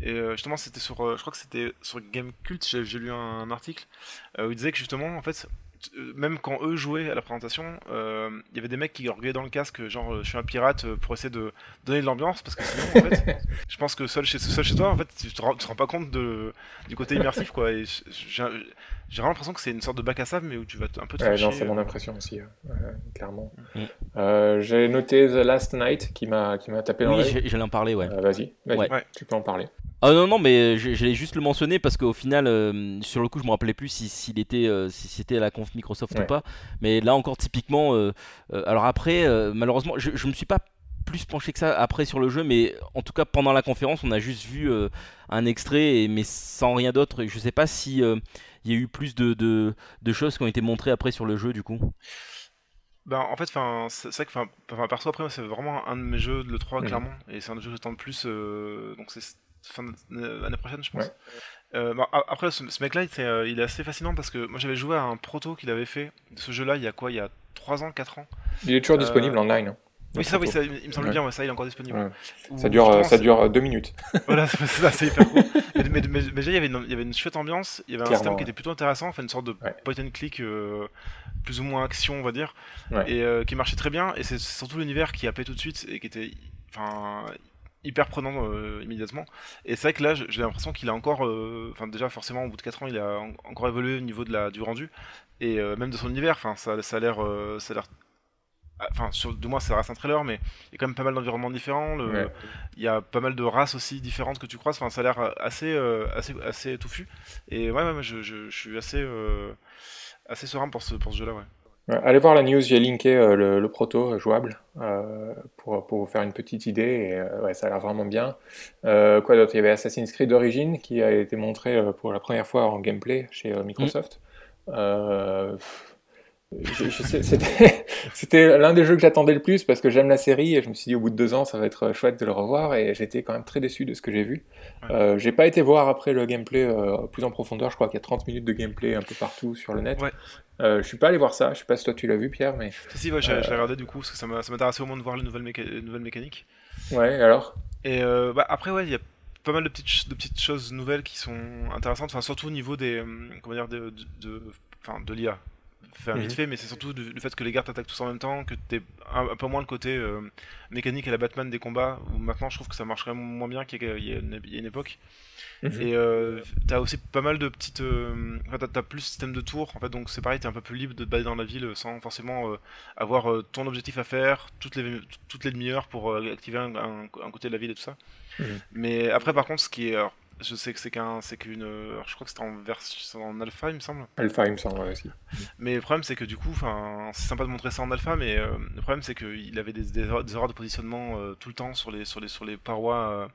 et justement, c'était sur, je crois que c'était sur Gamecult, j'ai lu un, article où il disait que justement, en fait, euh, même quand eux jouaient à la présentation, euh, il y avait des mecs qui regardaient dans le casque, genre euh, je suis un pirate pour essayer de donner de l'ambiance, parce que sinon, en fait, je pense que seul chez, seul chez toi, en fait, tu te rends, te rends pas compte de, du côté immersif, quoi. J'ai vraiment l'impression que c'est une sorte de bac à sable, mais où tu vas un peu te ouais, Non, c'est mon impression aussi, clairement. Mm. J'ai noté The Last Night qui m'a tapé dans l'œil. Oui, j'allais en parler, ouais. Vas-y, tu peux en parler. Ah non non mais j'allais juste le mentionner parce qu'au final euh, sur le coup je me rappelais plus si s'il était euh, si c'était à la conf Microsoft ou pas. Mais là encore typiquement euh, alors après malheureusement je, je me suis pas plus penché que ça après sur le jeu mais en tout cas pendant la conférence on a juste vu un extrait mais sans rien d'autre. Je sais pas si il y a eu plus de, de, de, choses qui ont été montrées après sur le jeu du coup. Ben, en fait, c'est vrai que enfin, perso après c'est vraiment un de mes jeux de l'E3 clairement. Et c'est un jeu que j'attends le plus donc c'est fin d'année prochaine, je pense. Euh, après, ce, mec-là, euh, il, est assez fascinant parce que moi j'avais joué à un proto qu'il avait fait de ce jeu-là il y a quoi Il y a 3 ans, 4 ans? Il est toujours euh, disponible online. Hein, oui, ça, oui, il me semble bien, ça, il est encore disponible. Ça dure, ça dure 2 minutes. voilà, c'est hyper cool. mais, déjà, il y, avait une, il y avait une chouette ambiance, il y avait un système qui était plutôt intéressant, enfin, une sorte de point and click, plus ou moins action, on va dire, et qui marchait très bien. Et c'est surtout l'univers qui a appelé tout de suite et qui était. Enfin, hyper prenant euh, immédiatement. Et c'est vrai que là, j'ai l'impression qu'il a encore, euh, enfin déjà forcément au bout de 4 ans, il a encore évolué au niveau de la, du rendu et euh, même de son univers. Enfin, ça, ça a l'air, ça a l'air enfin sur du moins ça reste un trailer mais il y a quand même pas mal d'environnements différents il y a pas mal de races aussi différentes que tu croises enfin ça a l'air assez assez assez touffu et ouais, ouais je, je, je, suis assez assez serein pour ce pour ce jeu là ouais Allez voir la news, j'ai linké euh, le, proto jouable euh, pour, pour, vous faire une petite idée. Et, euh, ouais, ça a l'air vraiment bien. quoi d'autre? Il y avait Assassin's Creed Origin qui a été montré pour la première fois en gameplay chez Microsoft. Mm. C'était l'un des jeux que j'attendais le plus parce que j'aime la série et je me suis dit au bout de deux ans ça va être chouette de le revoir et j'étais quand même très déçu de ce que j'ai vu. Euh, j'ai pas été voir après le gameplay euh, plus en profondeur, je crois qu'il y a 30 minutes de gameplay un peu partout sur le net. Euh, je suis pas allé voir ça, je sais pas si toi tu l'as vu Pierre mais... Si, si ouais, j'ai regardé du coup parce que ça m'intéressait au moins de voir les nouvelles, nouvelles mécaniques. Ouais, alors? Et bah, après ouais, il y a pas mal de petites, de petites choses nouvelles qui sont intéressantes, enfin surtout au niveau des... comment dire, de, de, de, de l'IA faire vite Mhm. fait, mais c'est surtout du- le fait que les gardes t'attaquent tous en même temps, que t'es un, un peu moins le côté euh, mécanique à la Batman des combats, où maintenant je trouve que ça marcherait moins bien qu'il y a, il y a une, il y a une époque. Mhm. Et euh, t'as aussi pas mal de petites. euh, Enfin, t'as- plus système de tours, en fait, donc c'est pareil, t'es un peu plus libre de te balader dans la ville sans forcément euh, avoir euh, ton objectif à faire toutes les, toutes les demi-heures pour activer un, un- un côté de la ville et tout ça. Mhm. Mais après, par contre, ce qui est. alors, je sais que c'est qu'un, c'est qu'une, alors, je crois que c'était en en alpha, il me semble. Alpha, il me semble, ouais, aussi. Mais le problème, c'est que du coup, enfin, c'est sympa de montrer ça en alpha, mais euh, le problème, c'est qu'il avait des, des, erreurs- des erreurs de positionnement euh, tout le temps sur les, sur les, sur les parois euh,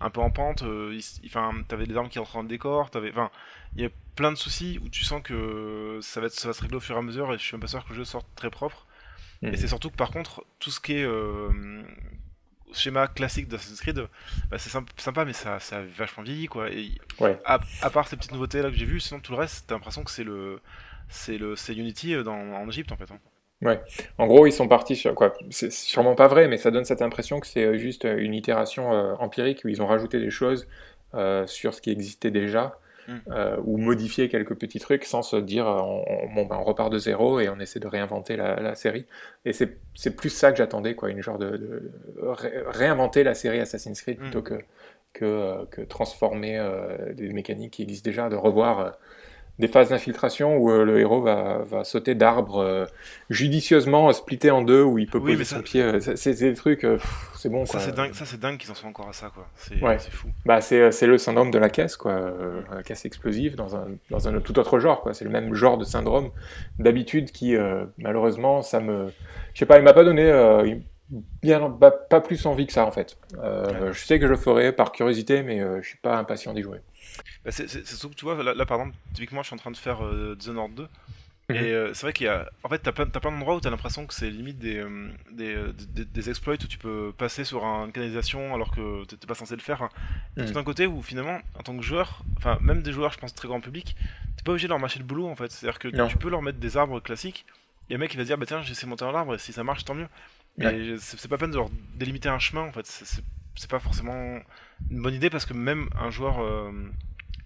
un peu en pente. euh, Enfin, t'avais des armes qui rentraient dans le décor. T'avais, enfin, il y a plein de soucis où tu sens que ça va, être, ça va se régler au fur et à mesure, et je suis même pas sûr que le jeu sorte très propre. Mhm. Et c'est surtout que par contre, tout ce qui est euh, schéma classique d'Assassin's Creed, bah, c'est symp- sympa, mais ça, ça a vachement vieilli, quoi. Et Ouais. à, à part ces petites nouveautés là que j'ai vues, sinon tout le reste, t'as l'impression que c'est le, c'est le, c'est Unity euh, dans, en Égypte en fait. hein. En gros, ils sont partis sur quoi C'est sûrement pas vrai, mais ça donne cette impression que c'est euh, juste euh, une itération euh, empirique où ils ont rajouté des choses euh, sur ce qui existait déjà. Euh, ou modifié quelques petits trucs sans se dire euh, on, on- bon, ben, on repart de zéro et on essaie de réinventer la, la série. Et c'est plus ça que j'attendais, quoi, une genre de, de ré- réinventer la série Assassin's Creed Mm. plutôt que que, euh, que transformer euh, des mécaniques qui existent déjà, de revoir des phases d'infiltration où euh, le héros va, va sauter d'arbres euh, judicieusement euh, splitté en deux où il peut Oui, poser mais son ça- pied. euh, C'est des trucs, euh, c'est bon Ça c'est dingue, ça c'est dingue qu'ils en soient encore à ça quoi. C'est Ouais. c'est fou. Bah, c'est c'est le syndrome de la caisse, quoi. euh, la caisse explosive dans un, dans un tout autre genre, quoi. C'est le même genre de syndrome d'habitude qui, euh, malheureusement, ça me. Je sais pas, il m'a pas donné euh, bien, pas, pas plus envie que ça, en fait. Euh, Ouais. Je sais que je le ferai par curiosité, mais euh, je suis pas impatient d'y jouer. Bah, c'est surtout que tu vois, là, là, par exemple, typiquement je suis en train de faire euh, Dishonored 2. Mhm. Et euh, c'est vrai qu'il y a. En fait, t'as plein, plein d'endroits où t'as l'impression que c'est limite des, euh, des, euh, des, des exploits où tu peux passer sur un- une canalisation alors que t'étais pas censé le faire. hein. Mhm. tout un côté où finalement, en tant que joueur, enfin, même des joueurs, je pense, très grand public, t'es pas obligé de leur mâcher le boulot en fait. C'est-à-dire que Non. tu peux leur mettre des arbres classiques et le mec il va se dire, bah tiens, j'essaie de monter un arbre et si ça marche, tant mieux. Mais Ouais. c'est pas peine de leur délimiter un chemin en fait. C'est- pas forcément une bonne idée parce que même un joueur. euh,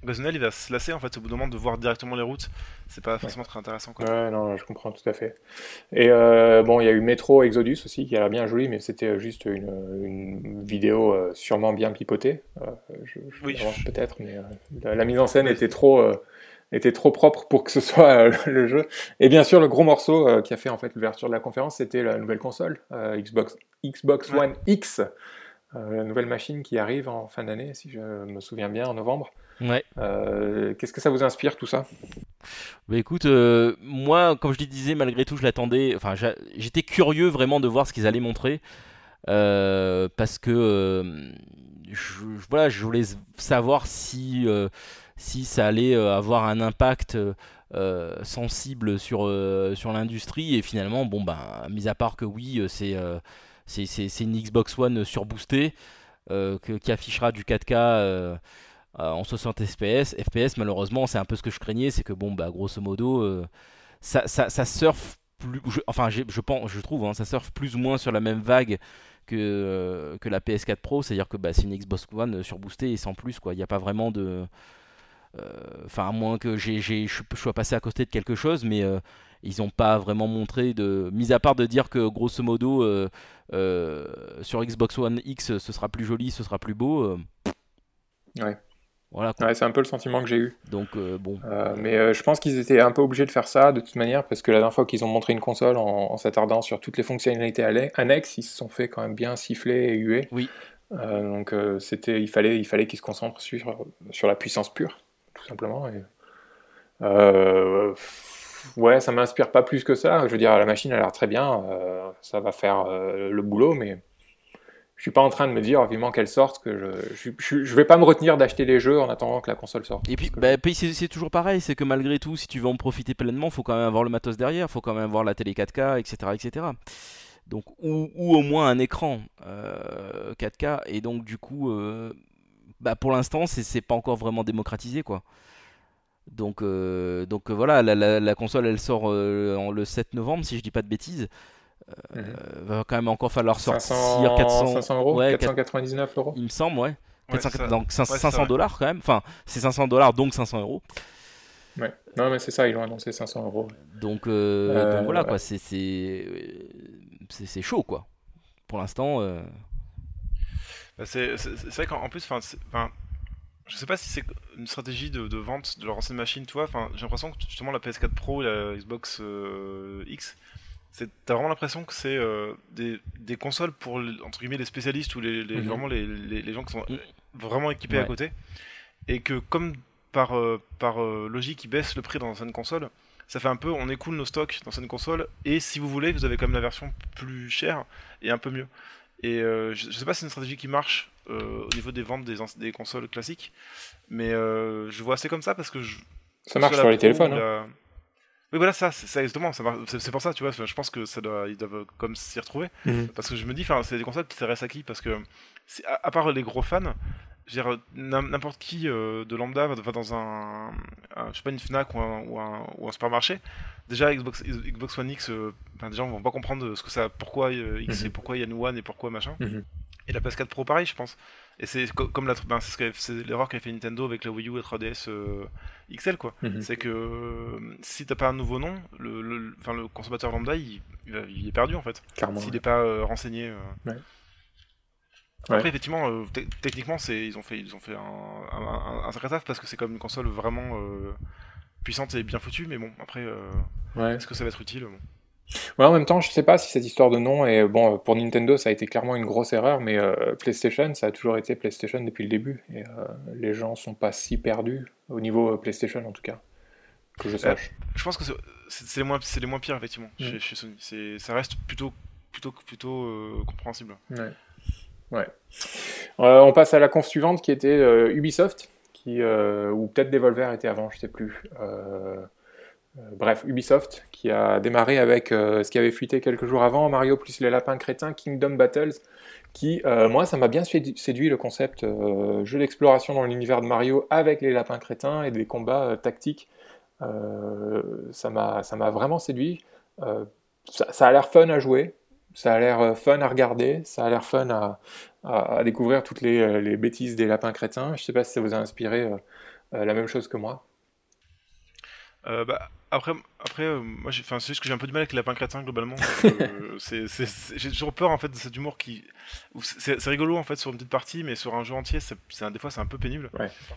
occasionnel, il va se lasser en fait au bout d'un moment de voir directement les routes. C'est pas forcément très intéressant quoi. Ouais, non, je comprends tout à fait. Et euh, bon, il y a eu Metro Exodus aussi, qui a l'air bien joli, mais c'était juste une, une vidéo euh, sûrement bien pipotée. Euh, je, je Oui, je- peut-être, mais euh, la, la mise en scène Oui. était trop, euh, était trop propre pour que ce soit euh, le jeu. Et bien sûr, le gros morceau euh, qui a fait en fait l'ouverture de la conférence, c'était la nouvelle console, euh, Xbox, Xbox Ouais. One X, euh, la nouvelle machine qui arrive en fin d'année, si je me souviens bien, en novembre. Ouais. Euh, Qu'est-ce que ça vous inspire tout ça? Bah écoute, euh, moi, comme je le disais, malgré tout, je l'attendais. Enfin, j'étais curieux vraiment de voir ce qu'ils allaient montrer. euh, parce que euh, je, voilà, je voulais savoir si, euh, si ça allait euh, avoir un impact euh, euh, sensible sur, euh, sur l'industrie. Et finalement, bon, ben, mis à part que oui, euh, c'est euh, c'est une Xbox One surboostée euh, qui affichera du 4K. euh, en 60 FPS. FPS, malheureusement, c'est un peu ce que je craignais, c'est que bon, bah, grosso modo, euh, ça, ça, surfe plus, enfin, je pense, je trouve, hein, ça surfe plus ou moins sur la même vague que, que la PS4 Pro, c'est-à-dire que bah, c'est une Xbox One surboostée et sans plus. Il n'y a pas vraiment de, enfin, à moins que je sois passé à côté de quelque chose, mais ils n'ont pas vraiment montré de, mis à part de dire que grosso modo, euh, euh, sur Xbox One X, ce sera plus joli, ce sera plus beau. euh, Ouais. Voilà. Ouais, c'est un peu le sentiment que j'ai eu. Donc euh, bon. Euh, mais euh, je pense qu'ils étaient un peu obligés de faire ça de toute manière parce que la dernière fois qu'ils ont montré une console en, en s'attardant sur toutes les fonctionnalités annexes, ils se sont fait quand même bien siffler et huer. Oui. Donc c'était, il fallait, il fallait qu'ils se concentrent sur, sur la puissance pure, tout simplement. Et, euh, ouais, ça m'inspire pas plus que ça. Je veux dire, la machine a l'air très bien, euh, ça va faire euh, le boulot, mais je suis pas en train de me dire vivement qu'elle sorte que je, je, vais pas me retenir d'acheter les jeux en attendant que la console sorte. Et puis, bah, c'est toujours pareil, c'est que malgré tout, si tu veux en profiter pleinement, faut quand même avoir le matos derrière, faut quand même avoir la télé 4K, etc., etc. Donc, ou, ou au moins un écran euh, 4K. Et donc, du coup, euh, bah, pour l'instant, c'est c'est pas encore vraiment démocratisé, quoi. Donc, euh, donc euh, voilà, la, la- la console, elle sort euh, en- le 7 novembre, si je dis pas de bêtises. Mhm. Euh, va quand même encore falloir sortir 500, 400, 500 euros, ouais, 499 euros. il me semble, ouais. Ouais, 400 c'est ça. donc Ouais, c'est ça, 500 ouais. dollars quand même. Enfin, c'est 500 dollars donc 500 euros. Ouais. Non, mais c'est ça, ils l'ont annoncé 500 euros. Donc, donc voilà, quoi, c'est c'est chaud, quoi. Pour l'instant. Bah, c'est vrai qu'en plus, enfin, je sais pas si c'est une stratégie de, vente de leur ancienne machine, toi. Enfin, j'ai l'impression que justement la PS4 Pro et la Xbox euh, X, t'as vraiment l'impression que c'est euh, des, des, consoles pour entre guillemets les spécialistes ou les, les mhm. vraiment les, les, gens qui sont mm. vraiment équipés à côté, et que comme par euh, par logique ils baissent le prix dans l'ancienne console, ça fait un peu on écoule nos stocks dans cette console et si vous voulez vous avez quand même la version plus chère et un peu mieux. Et je, je sais pas si c'est une stratégie qui marche euh, au niveau des ventes des, des consoles classiques. Mais euh, je vois assez comme ça parce que je, ça marche sur les téléphones. Hein. Oui, voilà, ça, c'est exactement. C'est pour ça, tu vois. Je pense que ça doit, ils doivent comme s'y retrouver. Mhm. Parce que je me dis, c'est des consoles qui s'intéressent à qui? Parce que, à, part les gros fans, n'importe qui euh, de lambda va, dans un, je sais pas, une Fnac ou un, ou un, ou un supermarché. Déjà, Xbox, Xbox One X, déjà, on vont pas comprendre ce que ça, pourquoi X mhm. et pourquoi il y a New One et pourquoi machin. Mhm. Et la PS4 Pro, pareil, je pense. Et c'est comme la, ben, c'est l'erreur qu'a fait Nintendo avec la Wii U et 3DS euh, XL, quoi. Mhm. C'est que euh, si t'as pas un nouveau nom, le, le, le consommateur lambda, il, il, est perdu en fait. S'il n'est pas euh, renseigné. Ouais. Après, effectivement, techniquement, ils ont fait, ils ont fait un, un, un, sacré taf parce que c'est comme une console vraiment puissante et bien foutue, mais bon, après, est-ce que ça va être utile Ouais, en même temps, je sais pas si cette histoire de nom est bon pour Nintendo, ça a été clairement une grosse erreur, mais euh, PlayStation, ça a toujours été PlayStation depuis le début, et euh, les gens sont pas si perdus au niveau euh, PlayStation en tout cas que je sache. je pense que c'est les moins, c'est les moins pires effectivement mm. chez, Sony. Ça reste plutôt, plutôt, plutôt compréhensible. Ouais. ouais. on passe à la conf suivante qui était Ubisoft, qui ou peut-être Devolver était avant, je sais plus. Euh, bref, Ubisoft, qui a démarré avec euh, ce qui avait fuité quelques jours avant, Mario plus les lapins crétins, Kingdom Battles, qui, euh, moi, ça m'a bien séduit le concept jeu d'exploration dans l'univers de Mario avec les lapins crétins et des combats tactiques. ça m'a vraiment séduit. Ça, a l'air fun à jouer, ça a l'air fun à regarder, ça a l'air fun à, découvrir toutes les, les, bêtises des lapins crétins. Je sais pas si ça vous a inspiré la même chose que moi. Bah, après, après euh, moi, c'est juste que j'ai un peu du mal avec les lapins crétins globalement. c'est, j'ai toujours peur en fait de cet humour qui. C'est, rigolo en fait sur une petite partie, mais sur un jeu entier, c'est, des fois c'est un peu pénible.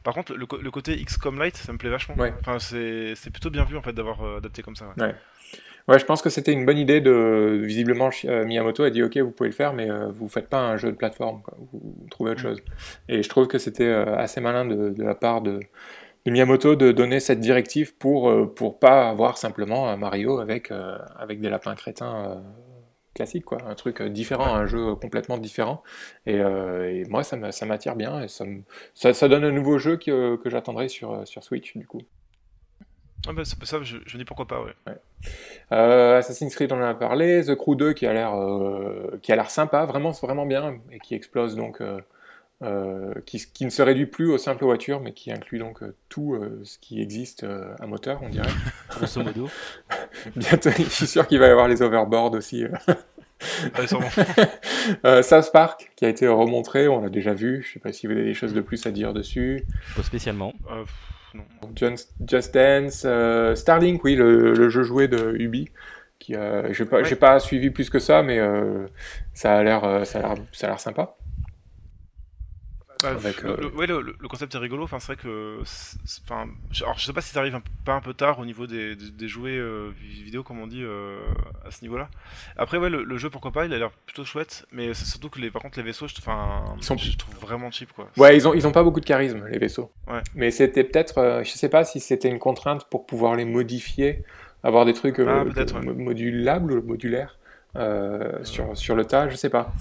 Par contre, le, le, côté XCOM Light, ça me plaît vachement. Enfin, c'est, plutôt bien vu en fait d'avoir euh, adapté comme ça. Ouais. Ouais, je pense que c'était une bonne idée de. Visiblement, Miyamoto a dit Ok, vous pouvez le faire, mais vous faites pas un jeu de plateforme, vous trouvez autre mm. chose. Et je trouve que c'était assez malin de, de, la part de, de Miyamoto de donner cette directive pour euh, pour pas avoir simplement un Mario avec euh, avec des lapins crétins euh, classiques quoi, un truc différent, un jeu complètement différent. Et, moi ça m'attire bien et ça, ça, donne un nouveau jeu que, que j'attendrai sur sur Switch du coup. Ah bah, ça, je, je, dis pourquoi pas, ouais. Assassin's Creed, on en a parlé. The Crew 2 qui a l'air qui a l'air sympa, vraiment, vraiment bien, et qui explose donc euh, qui, ne se réduit plus aux simples voitures, mais qui inclut donc euh, tout euh, ce qui existe à moteur, on dirait. Grosso modo. Bientôt, je suis sûr qu'il va y avoir les overboards aussi. South Park, qui a été remontré, on l'a déjà vu. Je ne sais pas si vous avez des choses de plus à dire dessus. Pas spécialement. Just, Dance, Starlink, oui, le, jeu joué de Ubi. Qui, j'ai pas, pas suivi plus que ça, mais ça a l'air, ça a l'air sympa. Bah, euh, le, ouais, le, concept est rigolo. Enfin, c'est vrai que, enfin, alors je sais pas si ça arrive un, pas un peu tard au niveau des, des, jouets euh, vidéo, comme on dit, euh, à ce niveau-là. Après, ouais, le, jeu, pourquoi pas, il a l'air plutôt chouette, mais c'est surtout que les, par contre, les vaisseaux, je, enfin, sont... je trouve vraiment cheap, quoi. Ouais, ils ont, ils ont pas beaucoup de charisme, les vaisseaux. Ouais. Mais c'était peut-être, je sais pas si c'était une contrainte pour pouvoir les modifier, avoir des trucs ah, modulables ou modulaires sur, sur le tas, je sais pas.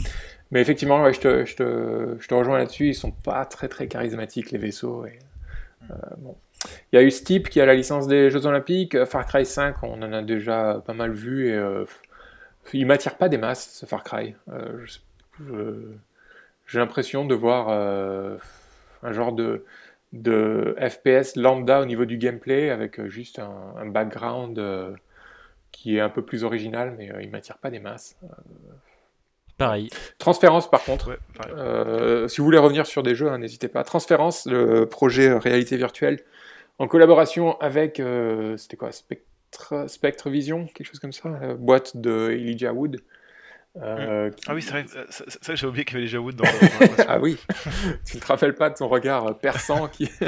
Mais effectivement, je, te, rejoins là-dessus. Ils sont pas très très charismatiques les vaisseaux. Euh. Il y a eu Steep qui a la licence des Jeux Olympiques. Far Cry 5, on en a déjà pas mal vu. Et, euh, il m'attire pas des masses ce Far Cry. Euh, j'ai l'impression de voir euh, un genre de, FPS lambda au niveau du gameplay avec juste un, un background qui est un peu plus original, mais il m'attire pas des masses. Pareil. Transférence, par contre. Euh, si vous voulez revenir sur des jeux, hein, n'hésitez pas. Transférence, le projet réalité virtuelle en collaboration avec, c'était quoi, Spectre, Spectre Vision, quelque chose comme ça, boîte de Elijah Wood. Euh, mm. Ah oui, c'est vrai, vrai que j'ai oublié qu'il y avait les Wood dans, dans Ah oui, tu ne te rappelles pas de son regard perçant qui.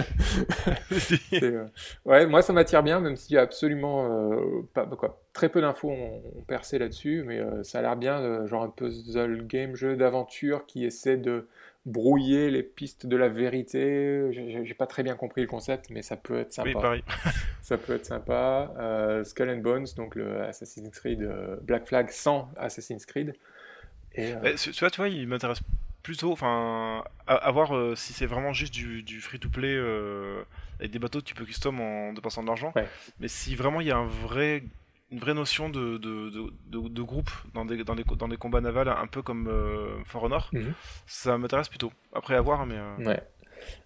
Euh, ouais, moi ça m'attire bien, même s'il y a absolument euh, pas, quoi, très peu d'infos ont, percé là-dessus, mais ça a l'air bien, genre un puzzle game, jeu d'aventure qui essaie de brouiller les pistes de la vérité. J'ai pas très bien compris le concept, mais ça peut être sympa. Oui, pareil. ça peut être sympa. Euh, Skull and Bones, donc le Assassin's Creed euh, Black Flag sans Assassin's Creed. Et, euh, tu, vois, tu vois, il m'intéresse plutôt, enfin, à, voir si c'est vraiment juste du, free-to-play avec des bateaux que tu peux custom en dépensant de l'argent. Mais si vraiment il y a un vrai une vraie notion de, de, de, de, groupe dans des, dans, des, dans des combats navals, un peu comme euh, For Honor, mhm. ça m'intéresse plutôt. Après, à voir, mais. Euh, ouais.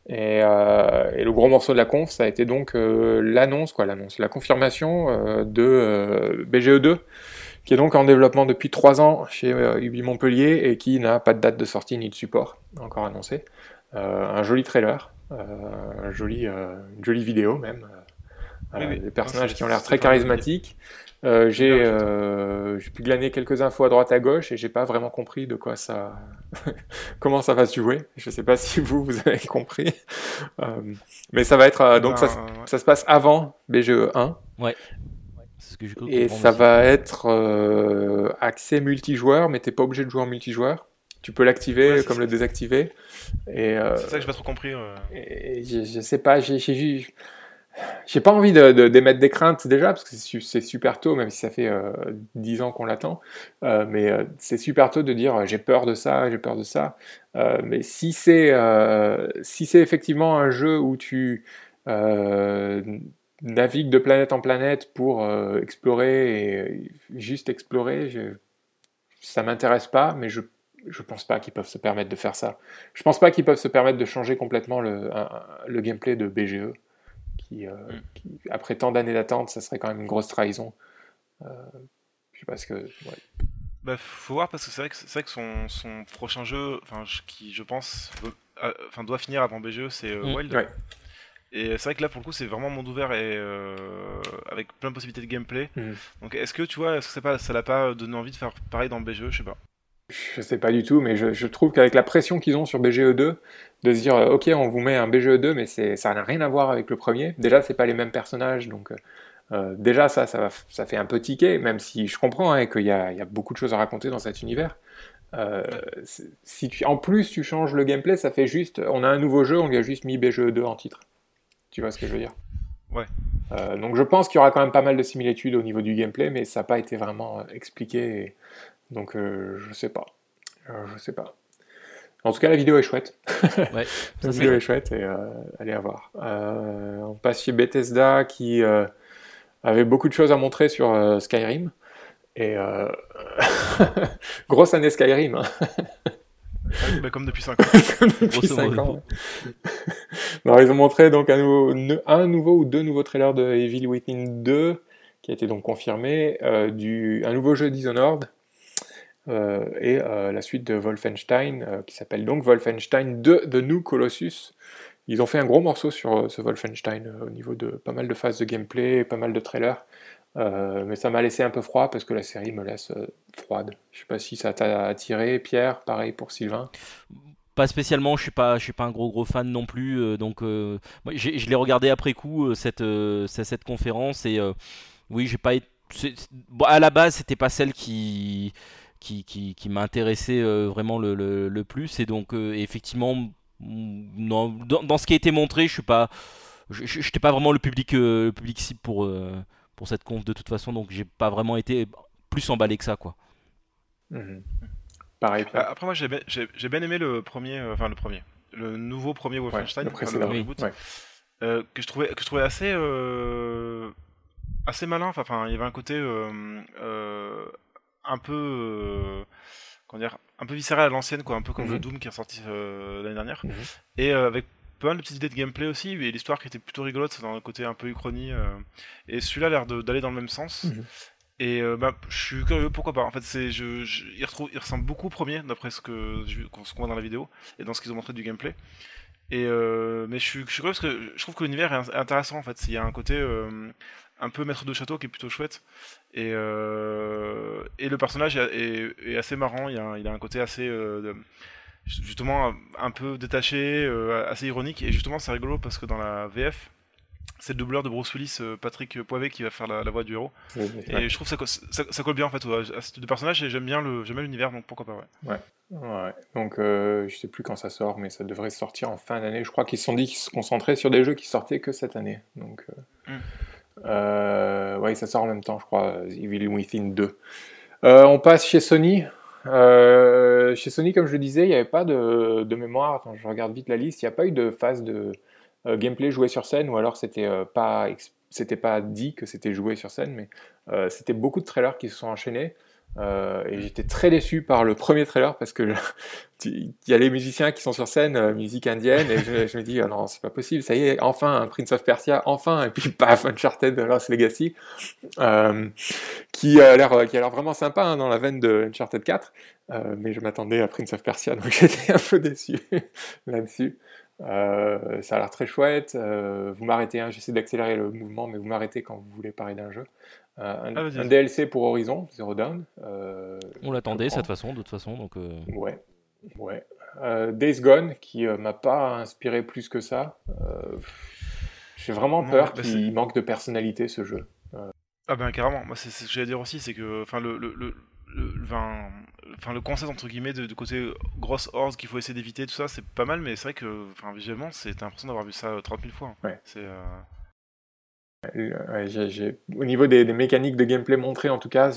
Et, euh, et, le gros morceau de la conf, ça a été donc l'annonce, quoi, l'annonce, la confirmation de BGE2, qui est donc en développement depuis 3 ans chez Ubi Montpellier et qui n'a pas de date de sortie ni de support encore annoncé. un joli trailer, un joli, une jolie vidéo même. Des personnages qui ont l'air très charismatiques. Euh, euh, j'ai pu glaner quelques infos à droite à gauche et j'ai pas vraiment compris de quoi ça, comment ça va se jouer. Je sais pas si vous vous avez compris, euh, mais ça va être donc ça, ben, ça, se passe avant BGE 1. Ouais. Ce que et ça va être accès multijoueur, mais t'es pas obligé de jouer en multijoueur. Tu peux l'activer comme le désactiver. Et c'est ça que j'ai pas trop compris. Et je, je, sais pas, j'ai j'ai pas envie d'émettre de, des craintes déjà, parce que c'est super tôt, même si ça fait euh, 10 ans qu'on l'attend. Euh, mais euh, c'est super tôt de dire euh, j'ai peur de ça, j'ai peur de ça. mais si c'est si effectivement un jeu où tu navigues de planète en planète pour explorer et juste explorer, je, ça m'intéresse pas, mais je je pense pas qu'ils peuvent se permettre de faire ça. Je pense pas qu'ils peuvent se permettre de changer complètement le, le gameplay de BGE. Euh, mm. qui, après tant d'années d'attente, ça serait quand même une grosse trahison. Euh, je sais pas ce que. Bah, faut voir parce que c'est vrai que, c'est vrai que son, son, prochain jeu, enfin, qui je pense, euh, enfin, doit finir avant BGE, c'est mm. Wild. Et c'est vrai que là, pour le coup, c'est vraiment monde ouvert et avec plein de possibilités de gameplay. Mm. Donc, est-ce que tu vois, est-ce que pas, ça l'a pas donné envie de faire pareil dans BGE Je sais pas. Je sais pas du tout, mais je, trouve qu'avec la pression qu'ils ont sur BGE2, de se dire euh, ok on vous met un BGE2 mais ça n'a rien à voir avec le premier. Déjà c'est pas les mêmes personnages donc euh, euh, déjà ça ça, ça fait un peu tiquer même si je comprends hein, qu'il y, a beaucoup de choses à raconter dans cet univers. si tu, en plus tu changes le gameplay ça fait juste on a un nouveau jeu on lui a juste mis BGE2 en titre. Tu vois ce que je veux dire? Ouais. donc je pense qu'il y aura quand même pas mal de similitudes au niveau du gameplay mais ça n'a pas été vraiment expliqué. Donc euh, je sais pas. Euh, je sais pas. En tout cas, la vidéo est chouette. Ouais, la vidéo est chouette et euh, allez à voir. on passe chez Bethesda qui avait beaucoup de choses à montrer sur Skyrim. Et grosse année Skyrim. Hein. Bah, comme depuis 5 ans. depuis 5 ans. ils ont montré donc un nouveau, un nouveau, ou deux nouveaux trailers de Evil Within 2 qui a été donc confirmé, du, un nouveau jeu Dishonored euh, et euh, la suite de Wolfenstein, euh, qui s'appelle donc Wolfenstein 2 The New Colossus. Ils ont fait un gros morceau sur ce Wolfenstein au niveau de pas mal de phases de gameplay, pas mal de trailers. mais ça m'a laissé un peu froid parce que la série me laisse froide. Je sais pas si ça t'a attiré, Pierre, pareil pour Sylvain. Pas spécialement, je suis pas, je suis pas un gros gros fan non plus. donc, je l'ai regardé après coup cette, cette, conférence et oui, j'ai pas été. à la base, c'était pas celle qui qui, qui, qui m'a intéressé euh, vraiment le, le, plus. Et donc, euh, effectivement, dans, dans, ce qui a été montré, je suis pas, je n'étais pas vraiment le public, euh, le public cible pour, pour cette conf de toute façon, donc j'ai pas vraiment été plus emballé que ça, quoi. Mhm. Pareil. Après, moi, j'ai bien, bien, aimé le premier, enfin le premier, le nouveau premier Wolfenstein, le, reboot, que je trouvais, que je trouvais assez, assez malin. Enfin, il y avait un côté un peu euh, comment dire un peu viscéral à l'ancienne quoi un peu comme le mhm. Doom qui est sorti euh, l'année dernière mhm. et euh, avec pas mal de petites idées de gameplay aussi et l'histoire qui était plutôt rigolote dans le côté un peu uchronie et celui-là a l'air d'aller dans le même sens mhm. Et bah, je suis curieux, pourquoi pas. En fait, c'est, je, il, retrouve, il ressemble beaucoup au premier, d'après ce, que, ce qu'on voit dans la vidéo, et dans ce qu'ils ont montré du gameplay. Et mais je suis, je suis parce que je trouve que l'univers est intéressant en fait. Il y a un côté un peu maître de château qui est plutôt chouette. Et, et le personnage est, est, assez marrant. Il a, il a un côté assez justement un peu détaché, assez ironique. Et justement, c'est rigolo parce que dans la VF, c'est le doubleur de Bruce Willis, euh, Patrick Poivet, qui va faire la, voix du héros. et je trouve que ça, ça, colle bien en fait à ce deux personnages et j'aime bien l'univers, donc pourquoi pas. Ouais. ouais. Donc euh, je sais plus quand ça sort, mais ça devrait sortir en fin d'année. Je crois qu'ils se sont dit qu'ils se concentraient sur des jeux qui sortaient que cette année. Donc euh, hmm. Ouais, ça sort en même temps, je crois, Evil Within 2. on passe chez Sony. chez Sony, comme je le disais, il n'y avait pas de, mémoire. Je regarde vite la liste. Il n'y a pas eu de phase de euh, gameplay joué sur scène, ou alors c'était euh, pas c'était pas dit que c'était joué sur scène, mais euh, c'était beaucoup de trailers qui se sont enchaînés. Et j'étais très déçu par le premier trailer parce que il y a les musiciens qui sont sur scène, musique indienne, et je, me dis, oh non, c'est pas possible, ça y est, enfin un Prince of Persia, enfin, et puis paf, Uncharted Lost Legacy, l'air qui a l'air vraiment sympa hein, dans la veine de Uncharted 4, mais je m'attendais à Prince of Persia, donc j'étais un peu déçu là-dessus. Euh, ça a l'air très chouette. Euh, vous m'arrêtez, hein, j'essaie d'accélérer le mouvement, mais vous m'arrêtez quand vous voulez parler d'un jeu. Euh, un, ah, DLC pour Horizon, Zero Dawn. On l'attendait cette façon, de toute façon. Donc, Ouais, ouais. Days Gone, qui m'a pas inspiré plus que ça. J'ai vraiment peur bah, qu'il manque de personnalité ce jeu. Ah ben carrément, moi c'est ce que j'allais dire aussi, c'est que enfin le, le, le, enfin, le concept entre guillemets de, côté grosse horde qu'il faut essayer d'éviter, tout ça, c'est pas mal, mais c'est vrai que enfin, visuellement, c'est l'impression d'avoir vu ça 30 000 fois. Hein. Ouais. C'est. Euh, au niveau des, mécaniques de gameplay montrées, en tout cas,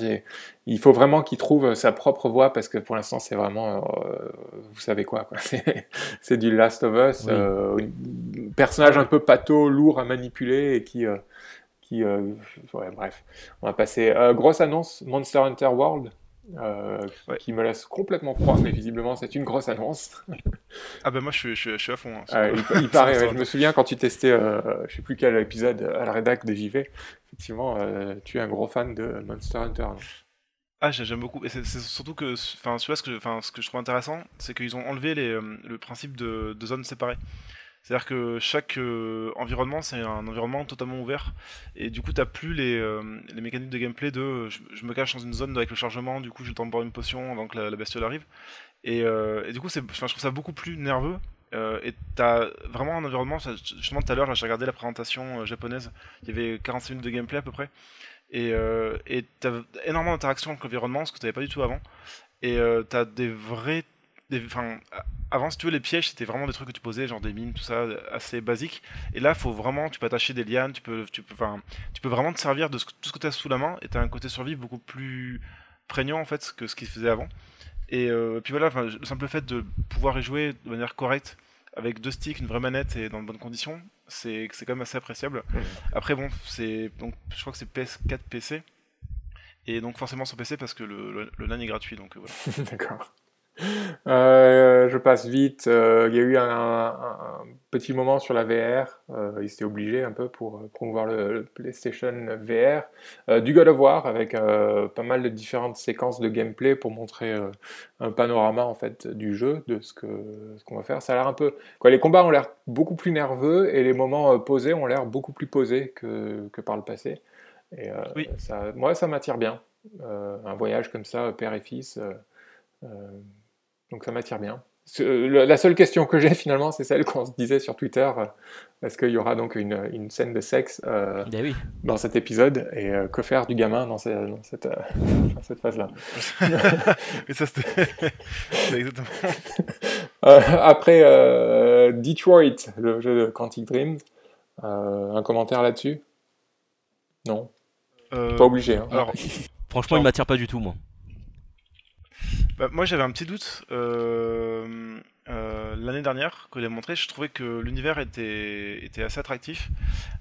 il faut vraiment qu'il trouve sa propre voie parce que pour l'instant, c'est vraiment, euh, vous savez quoi, quoi. c'est du Last of Us, euh, personnage un peu pâteau, lourd à manipuler et qui, qui, ouais, bref, on va passer. grosse annonce, Monster Hunter World. Euh, qui me laisse complètement froid, mais visiblement c'est une grosse annonce. ah ben moi je suis, je suis, à fond. Hein, ah, il, paraît, je me souviens quand tu testais, euh, je sais plus quel épisode à la rédac de JV, effectivement euh, tu es un gros fan de Monster Hunter. ah j'aime beaucoup, et c'est surtout que, enfin, ce que, ce que je trouve intéressant, c'est qu'ils ont enlevé les, le principe de, de zones séparées. C'est-à-dire que chaque euh, environnement, c'est un environnement totalement ouvert. Et du coup, tu n'as plus les, euh, mécaniques de gameplay de je, me cache dans une zone avec le chargement, du coup, je tente boire une potion avant que la, bestiole arrive. Et, euh, et du coup, je trouve ça beaucoup plus nerveux. et tu as vraiment un environnement. Justement, tout à l'heure, j'ai regardé la présentation japonaise. Il y avait 45 minutes de gameplay à peu près. Et tu as énormément d'interactions avec l'environnement, ce que tu n'avais pas du tout avant. Et tu as des vrais Enfin, avant, si tu veux, les pièges, c'était vraiment des trucs que tu posais, genre des mines, tout ça, assez basique. Et là, faut vraiment, tu peux attacher des lianes, tu peux, tu peux, enfin, tu peux vraiment te servir de tout ce que tu as sous la main, et tu as un côté survie beaucoup plus prégnant, en fait, que ce qu'il faisait avant. Et euh, puis voilà, le simple fait de pouvoir y jouer de manière correcte, avec deux sticks, une vraie manette et dans de bonnes conditions, c'est quand même assez appréciable. Après, bon, c'est donc je crois que c'est PS4 PC. Et donc forcément sur PC parce que le, le, LAN est gratuit, donc euh, voilà. D'accord. Euh, je passe vite. Euh, il y a eu un, petit moment sur la VR. Euh, ils étaient obligés un peu pour promouvoir le, PlayStation VR. du God of War avec pas mal de différentes séquences de gameplay pour montrer un panorama en fait du jeu, de ce que ce qu'on va faire. Ça a l'air un peu. Quoi, les combats ont l'air beaucoup plus nerveux et les moments posés ont l'air beaucoup plus posés que, que par le passé. Et ça, moi, ça m'attire bien. un voyage comme ça, père et fils. Donc ça m'attire bien. La seule question que j'ai finalement, c'est celle qu'on se disait sur Twitter. Euh, est-ce qu'il y aura donc une, scène de sexe euh, eh dans cet épisode? Et euh, que faire du gamin dans, cette, cette, phase-là? Ça, c'était exactement. après Detroit, le jeu de Quantic Dreams, un commentaire là-dessus? Non? Pas obligé. Hein. Alors, franchement, il m'attire pas du tout, moi. Bah, moi j'avais un petit doute. Euh, euh, l'année dernière, il a montré, je trouvais que l'univers était, était assez attractif.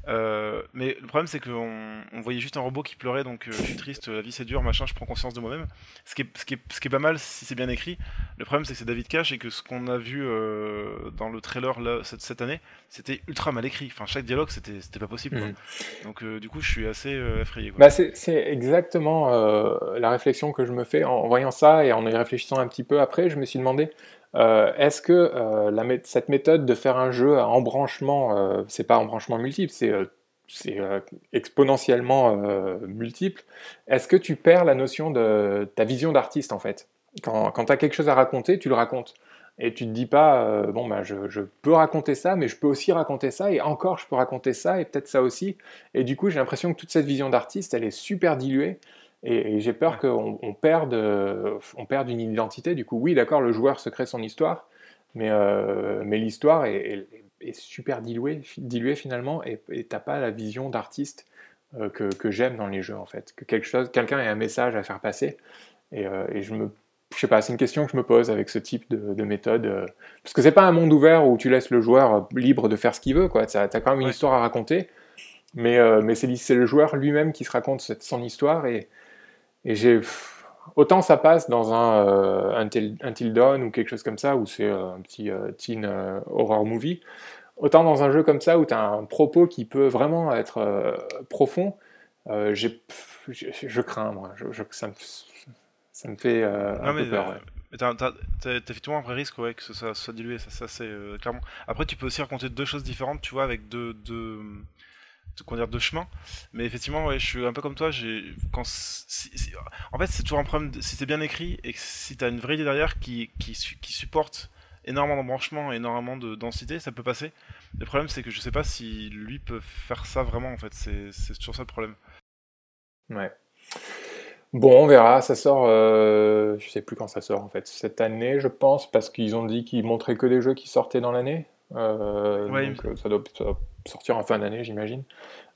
Euh, mais le problème, c'est qu'on on voyait juste un robot qui pleurait, donc je suis triste, la vie c'est dur, machin, je prends conscience de moi-même. Ce qui, est, ce, qui est, ce qui est pas mal si c'est bien écrit. Le problème, c'est que c'est David Cage et que ce qu'on a vu dans le trailer là, cette, cette année, c'était ultra mal écrit. Enfin, chaque dialogue, c'était, c'était pas possible. Mhm. Donc, du coup, je suis assez effrayé. Bah, c'est, exactement la réflexion que je me fais en voyant ça et en y réfléchissant un petit peu après. Je me suis demandé Est-ce que la, cette méthode de faire un jeu à embranchement, c'est pas embranchement multiple, c'est exponentiellement multiple, est-ce que tu perds la notion de ta vision d'artiste en fait? Quand, tu as quelque chose à raconter, tu le racontes. Et tu te dis pas, euh, bon, bah, je, je, peux raconter ça, mais je peux aussi raconter ça, et encore, je peux raconter ça, et peut-être ça aussi. Et du coup, j'ai l'impression que toute cette vision d'artiste, elle est super diluée, et, j'ai peur qu'on on perde, on perde une identité. Du coup, oui, d'accord, le joueur se crée son histoire, mais, euh, mais l'histoire est, est, super diluée, diluée finalement, et t'as pas la vision d'artiste euh, que, que j'aime dans les jeux, en fait. Que quelque chose, quelqu'un ait un message à faire passer. Et, et, je me je sais pas, c'est une question que je me pose avec ce type de, méthode. Euh, parce que c'est pas un monde ouvert où tu laisses le joueur libre de faire ce qu'il veut, quoi. Tu as quand même une histoire à raconter, mais, euh, mais c'est le joueur lui-même qui se raconte cette, son histoire. Et, et j'ai. Autant ça passe dans un, euh, un, Dawn ou quelque chose comme ça, où c'est un petit teen horror movie, autant dans un jeu comme ça où tu as un propos qui peut vraiment être profond, j'ai je, crains, moi. Je, ça me, ça me fait euh, un peu peur. Euh, t'as, effectivement un vrai risque ouais, que ça soit dilué, ça, ça c'est euh, clairement. Après, tu peux aussi raconter deux choses différentes, tu vois, avec deux, deux, dire, deux chemins. Mais effectivement, ouais, je suis un peu comme toi. J'ai, quand, en fait, c'est toujours un problème si c'est bien écrit et que si t'as une vraie idée derrière qui, qui, qui supporte énormément d'embranchement, énormément de densité, ça peut passer. Le problème, c'est que je sais pas si lui peut faire ça vraiment, en fait. C'est, c'est toujours ça le problème. Ouais. Bon, on verra. Ça sort, euh, je sais plus quand ça sort en fait. Cette année, je pense, parce qu'ils ont dit qu'ils montraient que des jeux qui sortaient dans l'année. Euh, donc euh, ça doit, sortir en fin d'année, j'imagine.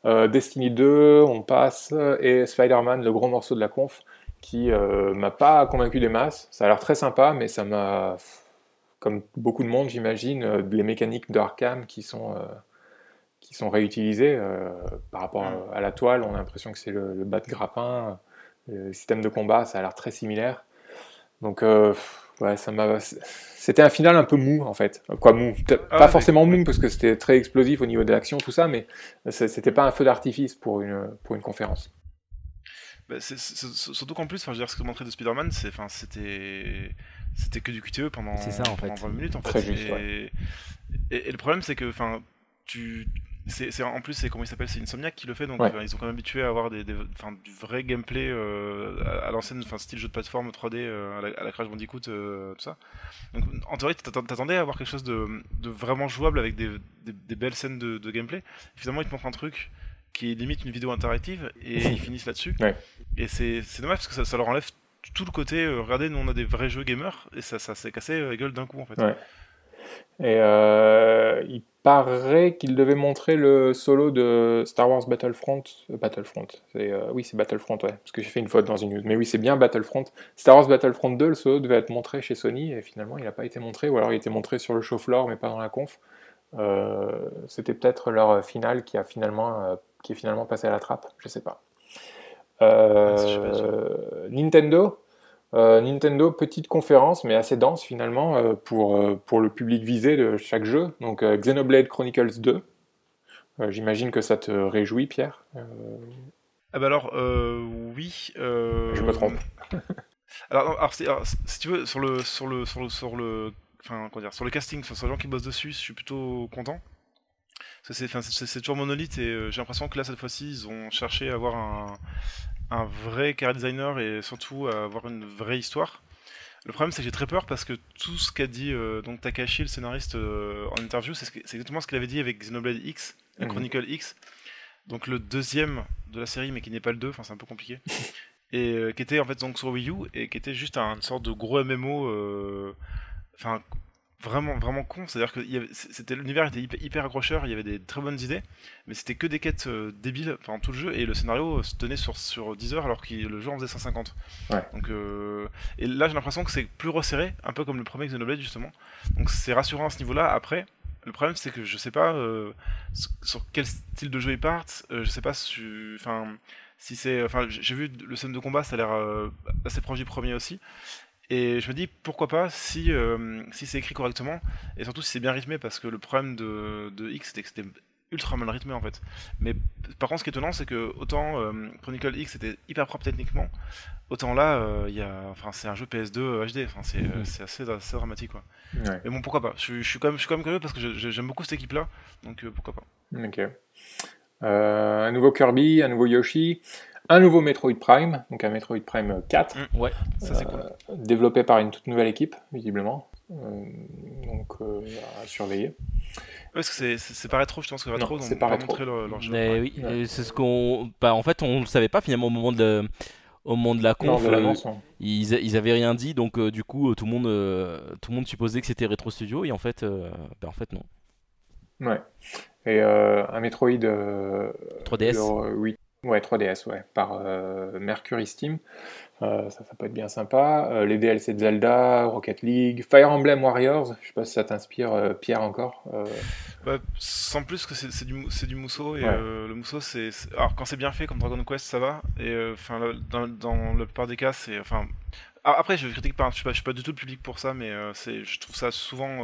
Euh, Destiny 2, on passe, et Spider-Man, le gros morceau de la conf, qui m'a pas convaincu des masses. Ça a l'air très sympa, mais ça m'a, comme beaucoup de monde, j'imagine, les mécaniques d'Arkham qui sont qui sont réutilisées par rapport à, la toile. On a l'impression que c'est le, le bas de grappin le système de combat, ça a l'air très similaire. Donc, euh, ouais, ça m'a. C'était un final un peu mou, en fait. Quoi, mou ah Pas forcément mou, parce que c'était très explosif au niveau de l'action, tout ça, mais c'était pas un feu d'artifice pour une, pour une conférence. Bah, surtout qu'en plus, je veux dire, ce que montrait de Spider-Man, c'était c'était que du QTE pendant, ça, en fait. 20 minutes en fait. Très juste, et, et, le problème c'est que enfin tu c'est en plus c'est comment il s'appelle c'est Insomniac qui le fait donc ils sont quand même habitués à avoir des, du vrai gameplay euh, à, l'ancienne enfin style jeu de plateforme 3D euh, à, la, Crash Bandicoot euh, tout ça. Donc en théorie t'attendais à avoir quelque chose de, vraiment jouable avec des, belles scènes de, gameplay. Finalement ils te montrent un truc qui est limite une vidéo interactive et ils finissent là-dessus. Et c'est dommage parce que ça, leur enlève tout le côté regardez nous on a des vrais jeux gamers et ça, ça s'est cassé la gueule d'un coup en fait. Et euh, il paraît qu'il devait montrer le solo de Star Wars Battlefront. Euh, Battlefront, euh, oui, c'est Battlefront, ouais, parce que j'ai fait une faute dans une news. Mais oui, c'est bien Battlefront. Star Wars Battlefront 2, le solo devait être montré chez Sony, et finalement, il n'a pas été montré, ou alors il était montré sur le show floor, mais pas dans la conf. C'était peut-être leur finale qui, a finalement, qui est finalement passé à la trappe, je sais pas. Ah, Nintendo, euh, Nintendo, petite conférence, mais assez dense finalement euh, pour, euh, pour le public visé de chaque jeu. Donc Xenoblade Chronicles 2. J'imagine que ça te réjouit, Pierre Ah bah alors, oui. Je me trompe. alors, si tu veux, sur le, sur le, sur le, sur le, enfin, dire, sur le casting, sur les gens qui bossent dessus, je suis plutôt content. C'est toujours monolithe et j'ai l'impression que là, cette fois-ci, ils ont cherché à avoir un, un vrai car designer et surtout avoir une vraie histoire. Le problème, c'est que j'ai très peur parce que tout ce qu'a dit euh, donc Takashi, le scénariste, euh, en interview, c'est exactement ce qu'il avait dit avec Xenoblade X, mhm. Chronicle X. Donc le deuxième de la série, mais qui n'est pas le 2, enfin c'est un peu compliqué. et euh, qui était en fait donc sur Wii U et qui était juste un, une sorte de gros MMO. Enfin, vraiment vraiment con. C'est à dire que c'était l'univers était hyper, accrocheur il y avait des très bonnes idées mais c'était que des quêtes euh, débiles pendant tout le jeu et le scénario se tenait sur, sur 10 heures alors que le jeu en faisait 150 donc euh, et là j'ai l'impression que c'est plus resserré un peu comme le premier Xenoblade justement. Donc c'est rassurant à ce niveau là après le problème c'est que je sais pas euh, sur quel style de jeu ils partent je sais pas si enfin si c'est enfin j'ai vu le scène de combat ça a l'air assez proche du premier aussi et je me dis pourquoi pas si, euh, si c'est écrit correctement et surtout si c'est bien rythmé parce que le problème de, de X c'était que c'était ultra mal rythmé en fait. Mais par contre, ce qui est étonnant, c'est que autant euh, Chronicle X était hyper propre techniquement, autant là, euh, y a, enfin, c'est un jeu PS2 HD. Enfin, c'est, Mhm. c'est assez, assez dramatique quoi. Ouais. Mais bon, pourquoi pas. Je, je suis quand même, je suis quand même curieux parce que je- j'aime beaucoup cette équipe-là, donc euh, pourquoi pas. Ok. Euh, un nouveau Kirby, un nouveau Yoshi, un nouveau Metroid Prime, donc un Metroid Prime 4, Ouais. Ça c'est cool. développé par une toute nouvelle équipe, visiblement. Euh, donc euh, à surveiller. Ouais, parce que c'est, pas rétro, je pense que rétro, Non, ont pas rétro. leur, leur jeu. Mais Ouais. oui, Ouais. c'est ce qu'on. Bah, en fait, on le savait pas finalement au moment de, au moment de la Non, conf. de euh, ils, ils avaient rien dit, donc euh, du coup, euh, tout le monde, euh, tout le monde supposait que c'était Retro Studio, et en fait, euh, bah, en fait non. Ouais. Et euh, un Metroid euh, 3DS. le- oui, ouais, 3DS, ouais, par euh, Mercury Steam. Euh, ça, ça peut être bien sympa. Euh, les DLC de Zelda, Rocket League, Fire Emblem Warriors. Je sais pas si ça t'inspire, Pierre, encore. Ouais, sans plus que c'est, du, mousseau, et Ouais. le mousseau, c'est, Alors, quand c'est bien fait, comme Dragon Quest, ça va, et enfin, dans, dans la plupart des cas, c'est. Enfin. Après, je critique pas, je suis pas, je suis pas du tout le public pour ça, mais je trouve ça souvent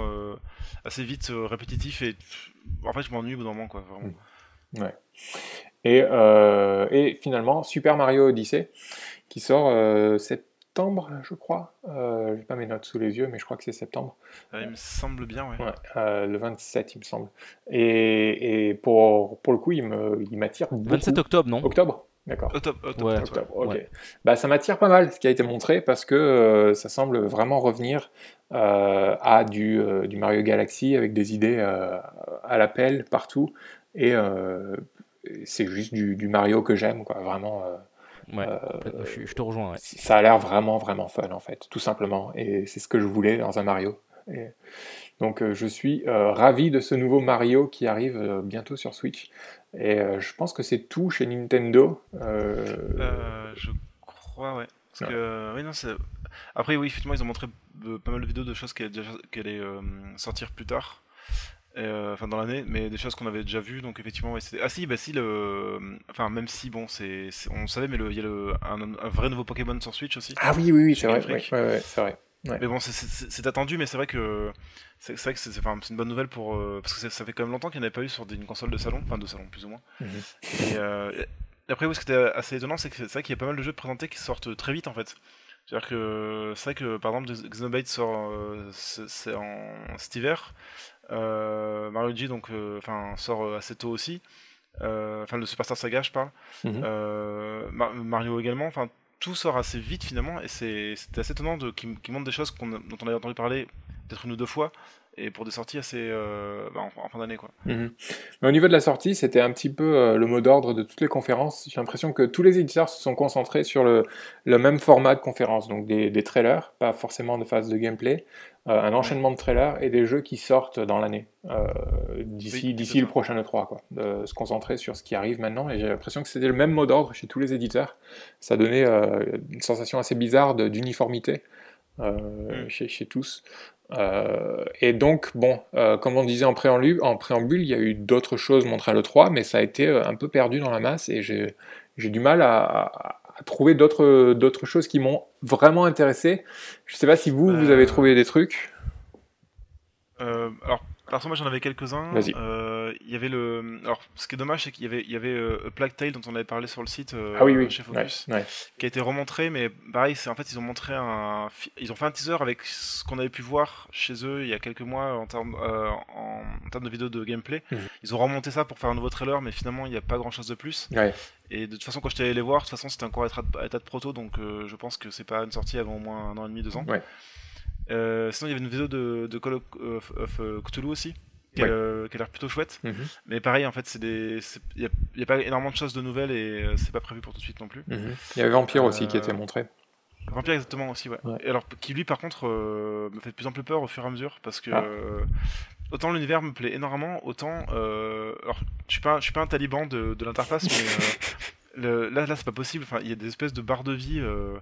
assez vite répétitif et en fait, je m'ennuie au bout d'un moment, quoi. Vraiment. Ouais. Et, euh, et finalement, Super Mario Odyssey, qui sort euh, septembre, je crois. Euh, J'ai pas mes notes sous les yeux, mais je crois que c'est septembre. Euh, il me semble bien, ouais. Ouais, euh, le 27, il me semble. Et, et pour, pour le coup, il me- il m'attire beaucoup. 27 octobre, non? Octobre D'accord. Octobre, octobre, Ouais. ouais. Ok. Ouais. Bah, ça m'attire pas mal ce qui a été montré parce que euh, ça semble vraiment revenir euh, à du, euh, du Mario Galaxy avec des idées euh, à l'appel partout. Et euh, c'est juste du, du Mario que j'aime, quoi. Vraiment, euh, Ouais, euh, complètement, je, je te rejoins. Ouais. ça a l'air vraiment, vraiment fun en fait, tout simplement. Et c'est ce que je voulais dans un Mario. Et donc euh, je suis euh, ravi de ce nouveau Mario qui arrive euh, bientôt sur Switch. Et euh, je pense que c'est tout chez Nintendo. Euh, Euh, je crois, ouais. Parce Ouais. que, euh, oui, non. Après, oui, effectivement, ils ont montré euh, pas mal de vidéos de choses qui allaient, qui allaient, euh, sortir plus tard. Euh, Enfin, dans l'année, mais des choses qu'on avait déjà vues, donc effectivement, ouais, c'était- Ah si, bah si, le. Enfin, même si, bon, c'est. On savait, mais il y a le... un, un vrai nouveau Pokémon sur Switch aussi. Ah oui, oui, oui, c'est vrai. Ouais, ouais, c'est vrai. Ouais. Mais bon, c'est- attendu, mais c'est vrai que c'est vrai que c'est enfin, une bonne nouvelle pour euh, parce que ça- fait quand même longtemps qu'il n'y en avait pas eu sur des, une console de salon, enfin de salon plus ou moins. Mhm. Et, euh, et après, oui, ce qui était assez étonnant, c'est que c'est vrai qu'il y a pas mal de jeux présentés qui sortent très vite en fait. C'est-à-dire que c'est vrai que par exemple Xenoblade sort euh, en cet hiver, Mario Luigi donc euh, enfin sort euh, assez tôt aussi. Euh, Enfin le Superstar Saga, je parle. Euh, Mar- Mario également. Enfin tout sort assez vite finalement et c'est assez étonnant de qui, qui montrent des choses dont on avait entendu parler peut-être une ou deux fois et pour des sorties assez euh, bah, en, en fin d'année quoi. Mhm. Mais au niveau de la sortie, c'était un petit peu euh, le mot d'ordre de toutes les conférences. J'ai l'impression que tous les éditeurs se sont concentrés sur le, le même format de conférence, donc des, des trailers, pas forcément de phase de gameplay, euh, un enchaînement de trailers et des jeux qui sortent dans l'année, d'ici Oui, d'ici c'est le prochain E3, quoi. De se concentrer sur ce qui arrive maintenant, et j'ai l'impression que c'était le même mot d'ordre chez tous les éditeurs. Ça donnait une sensation assez bizarre d'uniformité euh, Mm. chez, chez tous. Euh, et donc, bon, euh, comme on disait en préambule, en préambule, il y a eu d'autres choses montrées à l'E3, mais ça a été un peu perdu dans la masse et j'ai du mal à, trouver d'autres d'autres choses qui m'ont vraiment intéressé. Je sais pas si vous, vous avez trouvé des trucs. Euh, alors, moi j'en avais quelques-uns. Vas-y. Euh, Il y avait le. Alors, ce qui est dommage, c'est qu'il y avait, il y avait euh, A Plague Tale dont on avait parlé sur le site euh, ah oui, oui, chez Focus, ouais. qui a été remontré, mais pareil, c'est en fait ils ont montré un, ils ont fait un teaser avec ce qu'on avait pu voir chez eux il y a quelques mois en termes, euh, en, en termes de vidéos de gameplay. Mhm. Ils ont remonté ça pour faire un nouveau trailer, mais finalement il n'y a pas grand-chose de plus. Ouais. Et de toute façon, quand j'étais allé les voir, de toute façon c'était encore à état de, proto, donc euh, je pense que c'est pas une sortie avant au moins un an et demi, deux ans. Ouais. Sinon, il y avait une vidéo de, de Call of, of- of, Cthulhu aussi, qui a, Ouais. euh, qui a l'air plutôt chouette. Mhm, Mais pareil, en fait, c'est des, il y a, y a pas énormément de choses de nouvelles et euh, c'est pas prévu pour tout de suite non plus. mhm. Il y avait Vampire aussi qui Euh, était montré. Vampire exactement aussi, ouais. Ouais. Et alors, qui lui, par contre, euh, me fait de plus en plus peur au fur et à mesure parce que Ah. euh, autant l'univers me plaît énormément, autant, euh, alors, je suis pas, je suis pas un taliban de, de l'interface, mais euh, le- là, là, c'est pas possible. Enfin, il y a des espèces de barres de vie. euh,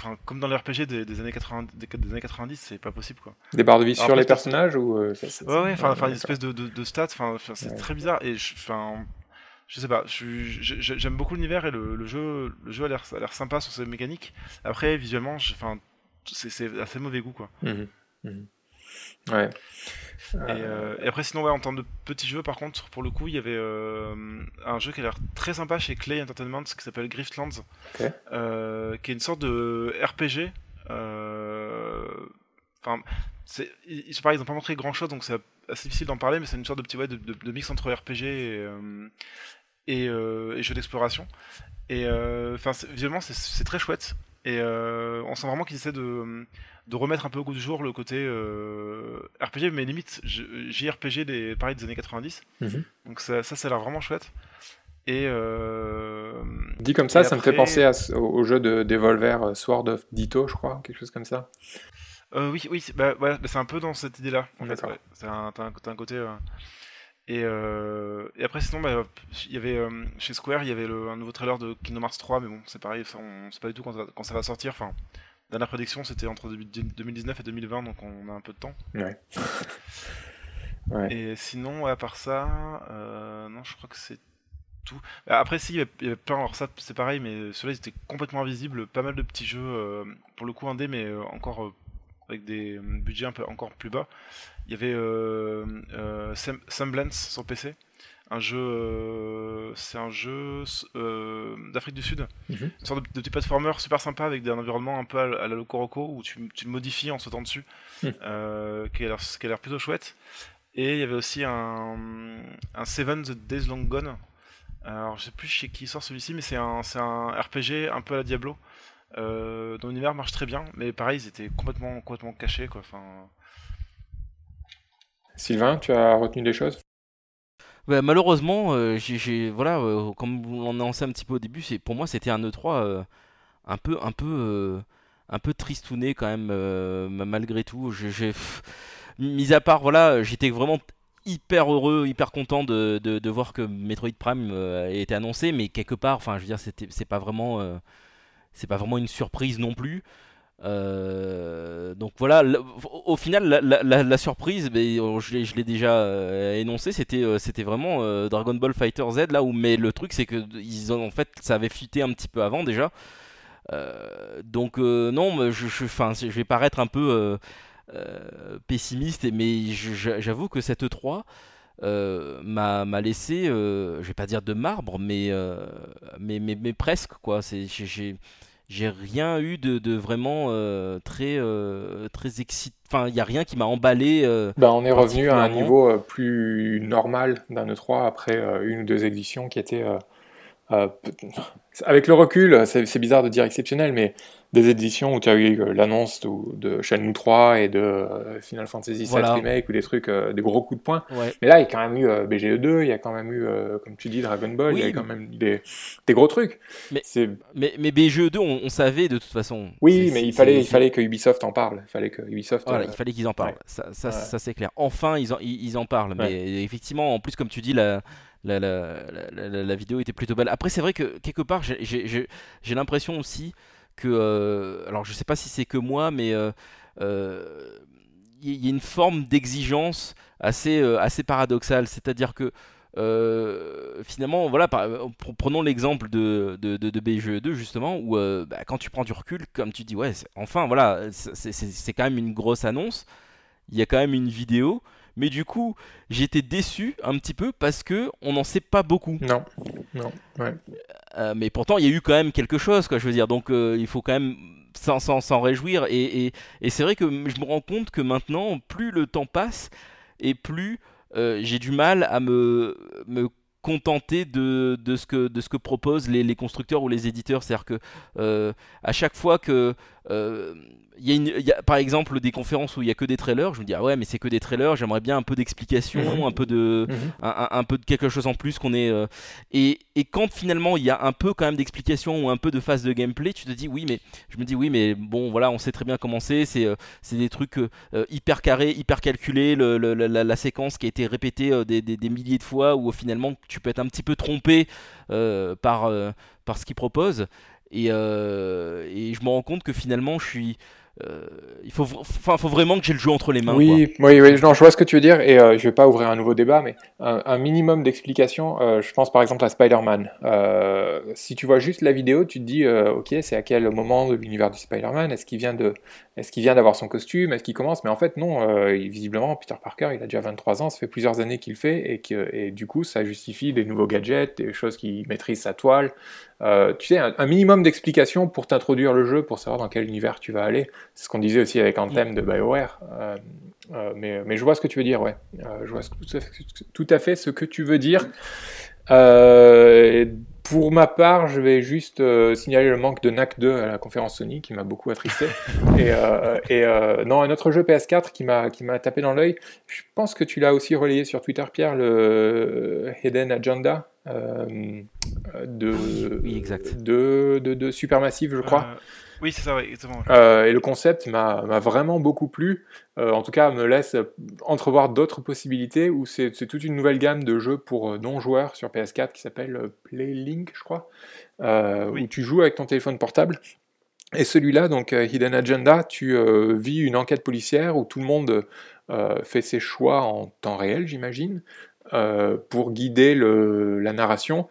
Enfin, comme dans les RPG des, des années 80, des, des années 90, c'est pas possible quoi. Des barres de vie alors, sur les personnages ou euh, Ouais, ouais, enfin, une espèce de, de, de stats, enfin, c'est Ouais. très bizarre et je, enfin, je sais pas, j'aime beaucoup l'univers et le, le jeu, le jeu a l'air, a l'air sympa sur ses mécaniques. Après, visuellement, enfin, c'est c'est assez mauvais goût quoi. Mhm, mhm. Ouais. Et, après, sinon, ouais, en termes de petits jeux, par contre, pour le coup, il y avait un jeu qui a l'air très sympa chez Clay Entertainment qui s'appelle Griftlands, qui est une sorte de RPG. Enfin, ils, ils, n'ont pas montré grand chose, donc c'est assez difficile d'en parler, mais c'est une sorte de petit ouais, de, mix entre RPG et, et, et jeu d'exploration. Et enfin, visuellement, c'est très chouette. Et on sent vraiment qu'ils essaient de de remettre un peu au goût du jour le côté euh, RPG, mais limite JRPG des, pareil, des années 90. Mhm. Donc ça, ça, ça a l'air vraiment chouette. Et euh, dit comme ça, ça me fait penser au, jeu de Devolver euh, Sword of Ditto, je crois, quelque chose comme ça. oui, oui, bah, bah, c'est un peu dans cette idée-là. En fait, c'est un, t'as un, côté. Et, et, après, sinon, bah, y avait chez Square, il y avait le, un nouveau trailer de Kingdom Hearts 3, mais bon, c'est pareil, on sait pas du tout quand ça, quand ça va sortir. Enfin, dernière prédiction, c'était entre 2019 et 2020, donc on a un peu de temps. Ouais. Et sinon, à part ça, euh, non, je crois que c'est tout. Après, si, il y avait, plein, alors ça, c'est pareil, mais ceux-là, ils étaient complètement invisibles. Pas mal de petits jeux, euh, pour le coup, indé, mais euh, encore avec des budgets un peu encore plus bas. Il y avait Semblance sur PC un jeu, euh, c'est un jeu euh, d'Afrique du Sud, mhm. une sorte de, petit platformer super sympa avec un environnement un peu à, la Locoroco où tu, tu, le modifies en sautant dessus, mhm. euh, qui a l'air plutôt chouette. Et il y avait aussi un, un Seven the Days Long Gone. Alors je sais plus chez qui sort celui-ci, mais c'est un, un RPG un peu à la Diablo. dont l'univers marche très bien, mais pareil, ils étaient complètement, complètement cachés. Quoi. Enfin... Sylvain, tu as retenu des choses? Bah, malheureusement, euh, voilà, euh, comme on annonçait un petit peu au début, pour moi c'était un E3 euh, un peu, un peu, un peu tristouné quand même, malgré tout. Mis à part, voilà, j'étais vraiment hyper heureux, hyper content de, de, voir que Metroid Prime a été annoncé, mais quelque part, enfin, je veux dire, c'était, c'est pas vraiment, c'est pas vraiment une surprise non plus. Euh, donc voilà, au final, la, surprise, oh, je l'ai déjà euh, énoncé, c'était euh, vraiment Dragon Ball Fighter Z là où, mais le truc c'est que ils ont en fait, ça avait fuité un petit peu avant déjà. donc non, je, je, vais paraître un peu pessimiste, mais j'avoue que cette 3 m'a laissé, je vais pas dire de marbre, mais presque quoi. J'ai rien eu de, vraiment euh, très euh, très excitant. Enfin, il n'y a rien qui m'a emballé. Euh, bah, on est revenu à un niveau plus normal d'un E3 après une ou deux éditions qui étaient. avec le recul, c'est bizarre de dire exceptionnel, mais des éditions où tu as eu euh, l'annonce de, Shenmue 3 et de euh, Final Fantasy VII Remake ou des trucs, euh, des gros coups de poing. Mais là, il y a quand même eu BGE 2, il y a quand même eu, comme tu dis, Dragon Ball, il y a quand même des, des gros trucs. Mais, mais, mais BGE 2, on, savait de toute façon. Oui, mais il fallait, il fallait que Ubisoft en parle. Il fallait que Ubisoft. Voilà, il fallait qu'ils en parlent. Ça, ça, ça c'est clair. Enfin, ils en, ils, en parlent. Mais effectivement, en plus, comme tu dis, la. La, la, la, la, vidéo était plutôt belle. Après, c'est vrai que quelque part, j'ai l'impression aussi euh, alors je sais pas si c'est que moi, mais il euh, euh, y, a une forme d'exigence assez, paradoxale. C'est-à-dire que finalement, voilà, prenons l'exemple de, BGE2 justement, où bah, quand tu prends du recul, comme tu dis, ouais, enfin voilà, c'est quand même une grosse annonce. Il y a quand même une vidéo, mais du coup, j'étais déçu un petit peu parce que on n'en sait pas beaucoup. Non, non, ouais. Euh, mais pourtant, il y a eu quand même quelque chose, quoi, je veux dire. Donc, euh, il faut quand même s'en réjouir. Et, c'est vrai que je me rends compte que maintenant, plus le temps passe, et plus euh, j'ai du mal à me, me contenter de, ce que, de ce que proposent les, constructeurs ou les éditeurs. C'est-à-dire que à chaque fois que il y, a par exemple des conférences où il y a que des trailers. Je me dis ah ouais mais c'est que des trailers. J'aimerais bien un peu d'explication, mhm. un peu de, mhm. un, peu de quelque chose en plus qu'on est. Euh, et, et, quand finalement il y a un peu quand même d'explication ou un peu de phase de gameplay, tu te dis oui mais je me dis oui mais bon voilà on sait très bien comment c'est. C'est euh, des trucs euh, hyper carrés, hyper calculés. Le, la, séquence qui a été répétée des, des, des, milliers de fois où finalement tu peux être un petit peu trompé par par ce qu'ils proposent. Et, et je me rends compte que finalement je suis il faut, enfin, faut vraiment que j'ai le jeu entre les mains. Oui, oui, oui, non, je vois ce que tu veux dire et je vais pas ouvrir un nouveau débat, mais un, minimum d'explication. je pense par exemple à Spider-Man. si tu vois juste la vidéo, tu te dis, ok, c'est à quel moment de l'univers du Spider-Man? Est-ce qu'il vient de, est-ce qu'il vient d'avoir son costume? Est-ce qu'il commence? Mais en fait, non. visiblement, Peter Parker, il a déjà 23 ans, ça fait plusieurs années qu'il fait et que, et du coup, ça justifie des nouveaux gadgets, des choses qui maîtrisent sa toile. Euh, tu sais, un, minimum d'explication pour t'introduire le jeu, pour savoir dans quel univers tu vas aller. C'est ce qu'on disait aussi avec Anthem de BioWare. Euh, euh, mais, mais, je vois ce que tu veux dire, ouais. je vois tout, à fait, ce que tu veux dire. Pour ma part, je vais juste signaler le manque de NAC 2 à la conférence Sony qui m'a beaucoup attristé. et, et non, un autre jeu PS4 qui m'a qui m'a tapé dans l'œil. Je pense que tu l'as aussi relayé sur Twitter, Pierre, le Hidden Agenda. Euh, de, De, de, de Supermassive, je crois. Euh, oui, c'est ça, oui, exactement. Euh, et le concept m'a vraiment beaucoup plu. en tout cas, me laisse entrevoir d'autres possibilités où c'est toute une nouvelle gamme de jeux pour non-joueurs sur PS4 qui s'appelle Playlink, je crois, où tu joues avec ton téléphone portable. Et celui-là, donc Hidden Agenda, tu vis une enquête policière où tout le monde fait ses choix en temps réel, j'imagine. Euh, pour guider le, la narration.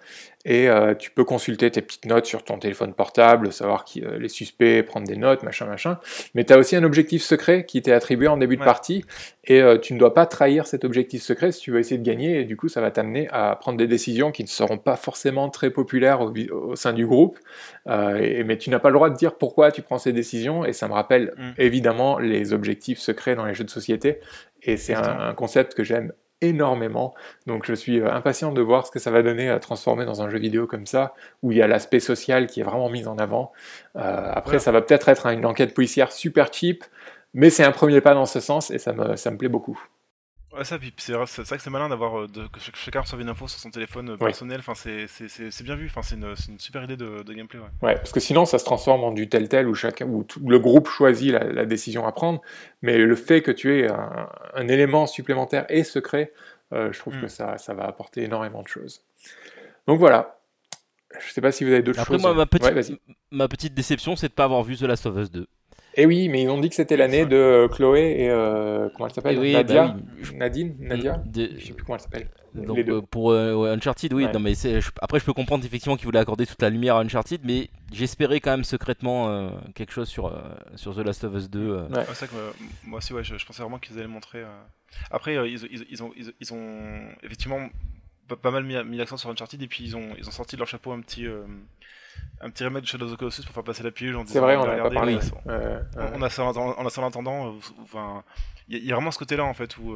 Et euh, tu peux consulter tes petites notes sur ton téléphone portable, savoir qui, euh, les suspects, prendre des notes, machin, machin. Mais tu as aussi un objectif secret qui t'est attribué en début de partie. Et tu ne dois pas trahir cet objectif secret si tu veux essayer de gagner. Et du coup, ça va t'amener à prendre des décisions qui ne seront pas forcément très populaires au, sein du groupe. Et, mais tu n'as pas le droit de dire pourquoi tu prends ces décisions. Et ça me rappelle mm. évidemment les objectifs secrets dans les jeux de société. Et c'est un, un concept que j'aime énormément. Donc je suis euh, impatient de voir ce que ça va donner à transformer dans un jeu vidéo comme ça, où il y a l'aspect social qui est vraiment mis en avant. Euh, après, ça va peut-être être une enquête policière super cheap, mais c'est un premier pas dans ce sens et ça me, ça me plaît beaucoup. Ouais, ça, c'est vrai, que c'est malin d'avoir euh, que chacun reçoive une info sur son téléphone euh, personnel. Enfin, c'est bien vu. Enfin, c'est une, une, super idée de, de gameplay. Ouais. ouais. parce que sinon, ça se transforme en du tel tel où chacun, où tout, le groupe choisit la, la, décision à prendre. Mais le fait que tu aies un, un élément supplémentaire et secret, euh, je trouve mm. que ça, ça va apporter énormément de choses. Donc voilà. Je sais pas si vous avez d'autres choses. Après, moi, ma petite, ma petite déception, c'est de pas avoir vu The Last of Us 2. Et eh oui, mais ils ont dit que c'était l'année de Chloé et euh, comment elle s'appelle? Oui, Nadia, bah oui. Nadine, Nadia? De... Je sais plus comment elle s'appelle. Donc euh, pour euh, Uncharted, oui. Non, mais je... après, je peux comprendre effectivement qu'ils voulaient accorder toute la lumière à Uncharted, mais j'espérais quand même secrètement euh, quelque chose sur sur The Last of Us 2. Ouais. c'est que moi aussi, ouais, je, pensais vraiment qu'ils allaient montrer. Après, ils, ils, ils, ont ils, ont effectivement pas, mal mis, mis l'accent sur Uncharted et puis ils ont ils ont sorti de leur chapeau un petit un petit remède de Shadow of the Colossus pour faire passer la pilule. C'est vrai, on n'a pas parlé. On, a ça en, a ça en attendant. Enfin, il y, a vraiment ce côté-là en fait où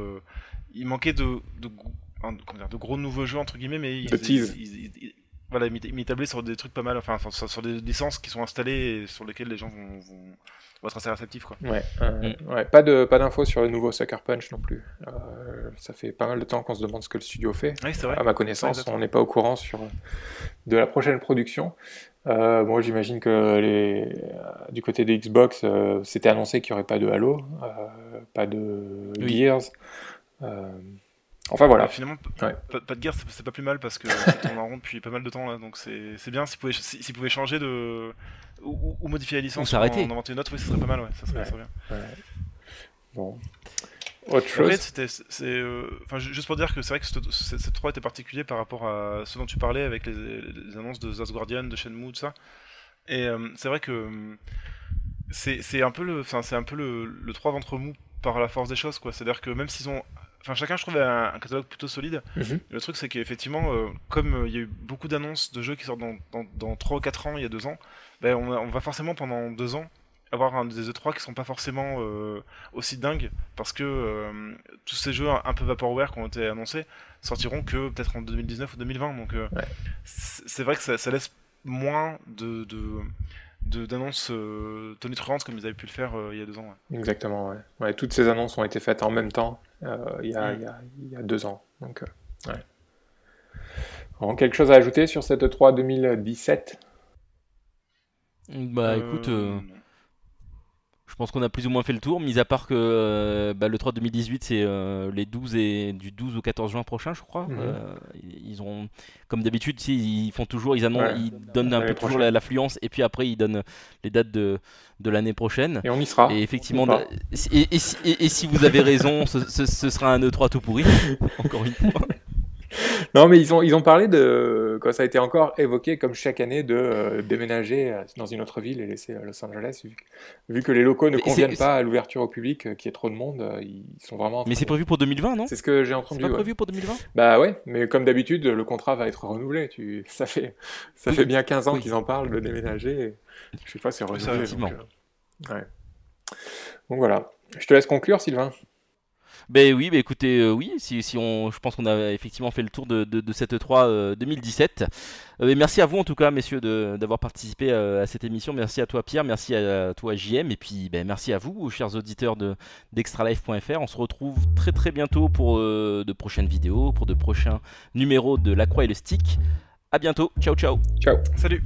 il manquait de, de, de, gros nouveaux jeux entre guillemets, mais ils, voilà, ils, sur des trucs pas mal, enfin sur, des licences qui sont installées et sur lesquelles les gens vont, vont, être assez réceptifs quoi. Ouais, mm. ouais pas de pas d'infos sur le nouveau Sucker Punch non plus. Euh, ça fait pas mal de temps qu'on se demande ce que le studio fait. vrai. À ma connaissance, on n'est pas au courant sur de la prochaine production. Euh, moi, j'imagine que les, du côté des Xbox, euh, c'était annoncé qu'il n'y aurait pas de Halo, pas de Gears. Enfin voilà. finalement, pas, de guerre, c'est pas plus mal parce que on en rond depuis pas mal de temps là, donc c'est bien s'ils pouvaient, si, pouvaient changer de ou, modifier la licence, ou en, en inventer une autre, oui, ça serait pas mal, ouais, ça serait, bien. Bon. Autre chose. c'était, euh, enfin, juste pour dire que c'est vrai que cette 3 était particulier par rapport à ce dont tu parlais avec les, annonces de The Guardian, de Shenmue, tout ça. Et euh, c'est vrai que c'est un peu le, c'est un peu le, le 3 ventre mou par la force des choses, quoi. C'est-à-dire que même s'ils ont Enfin, chacun, je trouve, un, un catalogue plutôt solide. Mhm. Le truc, c'est qu'effectivement, euh, comme euh, il y a eu beaucoup d'annonces de jeux qui sortent dans, dans, dans 3 ou 4 ans, il y a 2 ans, ben, on, on, va forcément pendant 2 ans avoir un, des E3 qui sont pas forcément euh, aussi dingues parce que tous ces jeux un peu vaporware qui ont été annoncés sortiront que peut-être en 2019 ou 2020. Donc, c'est vrai que ça, ça, laisse moins de, de d'annonces euh, tonitruantes comme ils avaient pu le faire il y a deux ans. Exactement, ouais. ouais. Toutes ces annonces ont été faites en même temps euh, il, y a, il, y a, deux ans. Donc, euh, ouais. quelque chose à ajouter sur cette 3 2017 Bah écoute, pense qu'on a plus ou moins fait le tour, mis à part que euh, bah, le 3 2018, c'est euh, les 12 et du 12 au 14 juin prochain, je crois. Mhm. Euh, ils ont, comme d'habitude, si, ils font toujours, ils annoncent, Ouais, ils donnent un peu toujours l'affluence, et puis après ils donnent les dates de, de l'année prochaine. Et on y sera. Et effectivement, et si vous avez raison, ce, ce- ce sera un E3 tout pourri, encore une fois. Non, mais ils ont, ils ont parlé de. Quand ça a été encore évoqué, comme chaque année, de euh, déménager euh, dans une autre ville et laisser euh, Los Angeles. Vu que, vu que les locaux ne Mais c'est- conviennent c'est- pas à l'ouverture au public, euh, qu'il y ait trop de monde, euh, ils sont vraiment. en Mais c'est prévu pour 2020, non? C'est ce que j'ai C'est entendu. pas ouais. prévu pour 2020 Bah ouais, mais comme d'habitude, le contrat va être renouvelé. Tu... Ça, fait... ça Oui. fait bien 15 ans Oui. qu'ils en parlent de déménager. et Je sais pas, c'est renouvelé. Donc, ouais. donc voilà. Je te laisse conclure, Sylvain. Ben oui, ben écoutez, euh, oui, si, si on, je pense qu'on a effectivement fait le tour de, de, de cette E3 euh, 2017. Euh, et merci à vous en tout cas, messieurs, de- d'avoir participé euh, à cette émission. Merci à toi, Pierre, merci à, toi, JM, et puis ben, merci à vous, chers auditeurs de d'extralife.fr. On se retrouve très très bientôt pour euh, de prochaines vidéos, pour de prochains numéros de La Croix et le Stick. À bientôt, ciao ciao. Ciao. Salut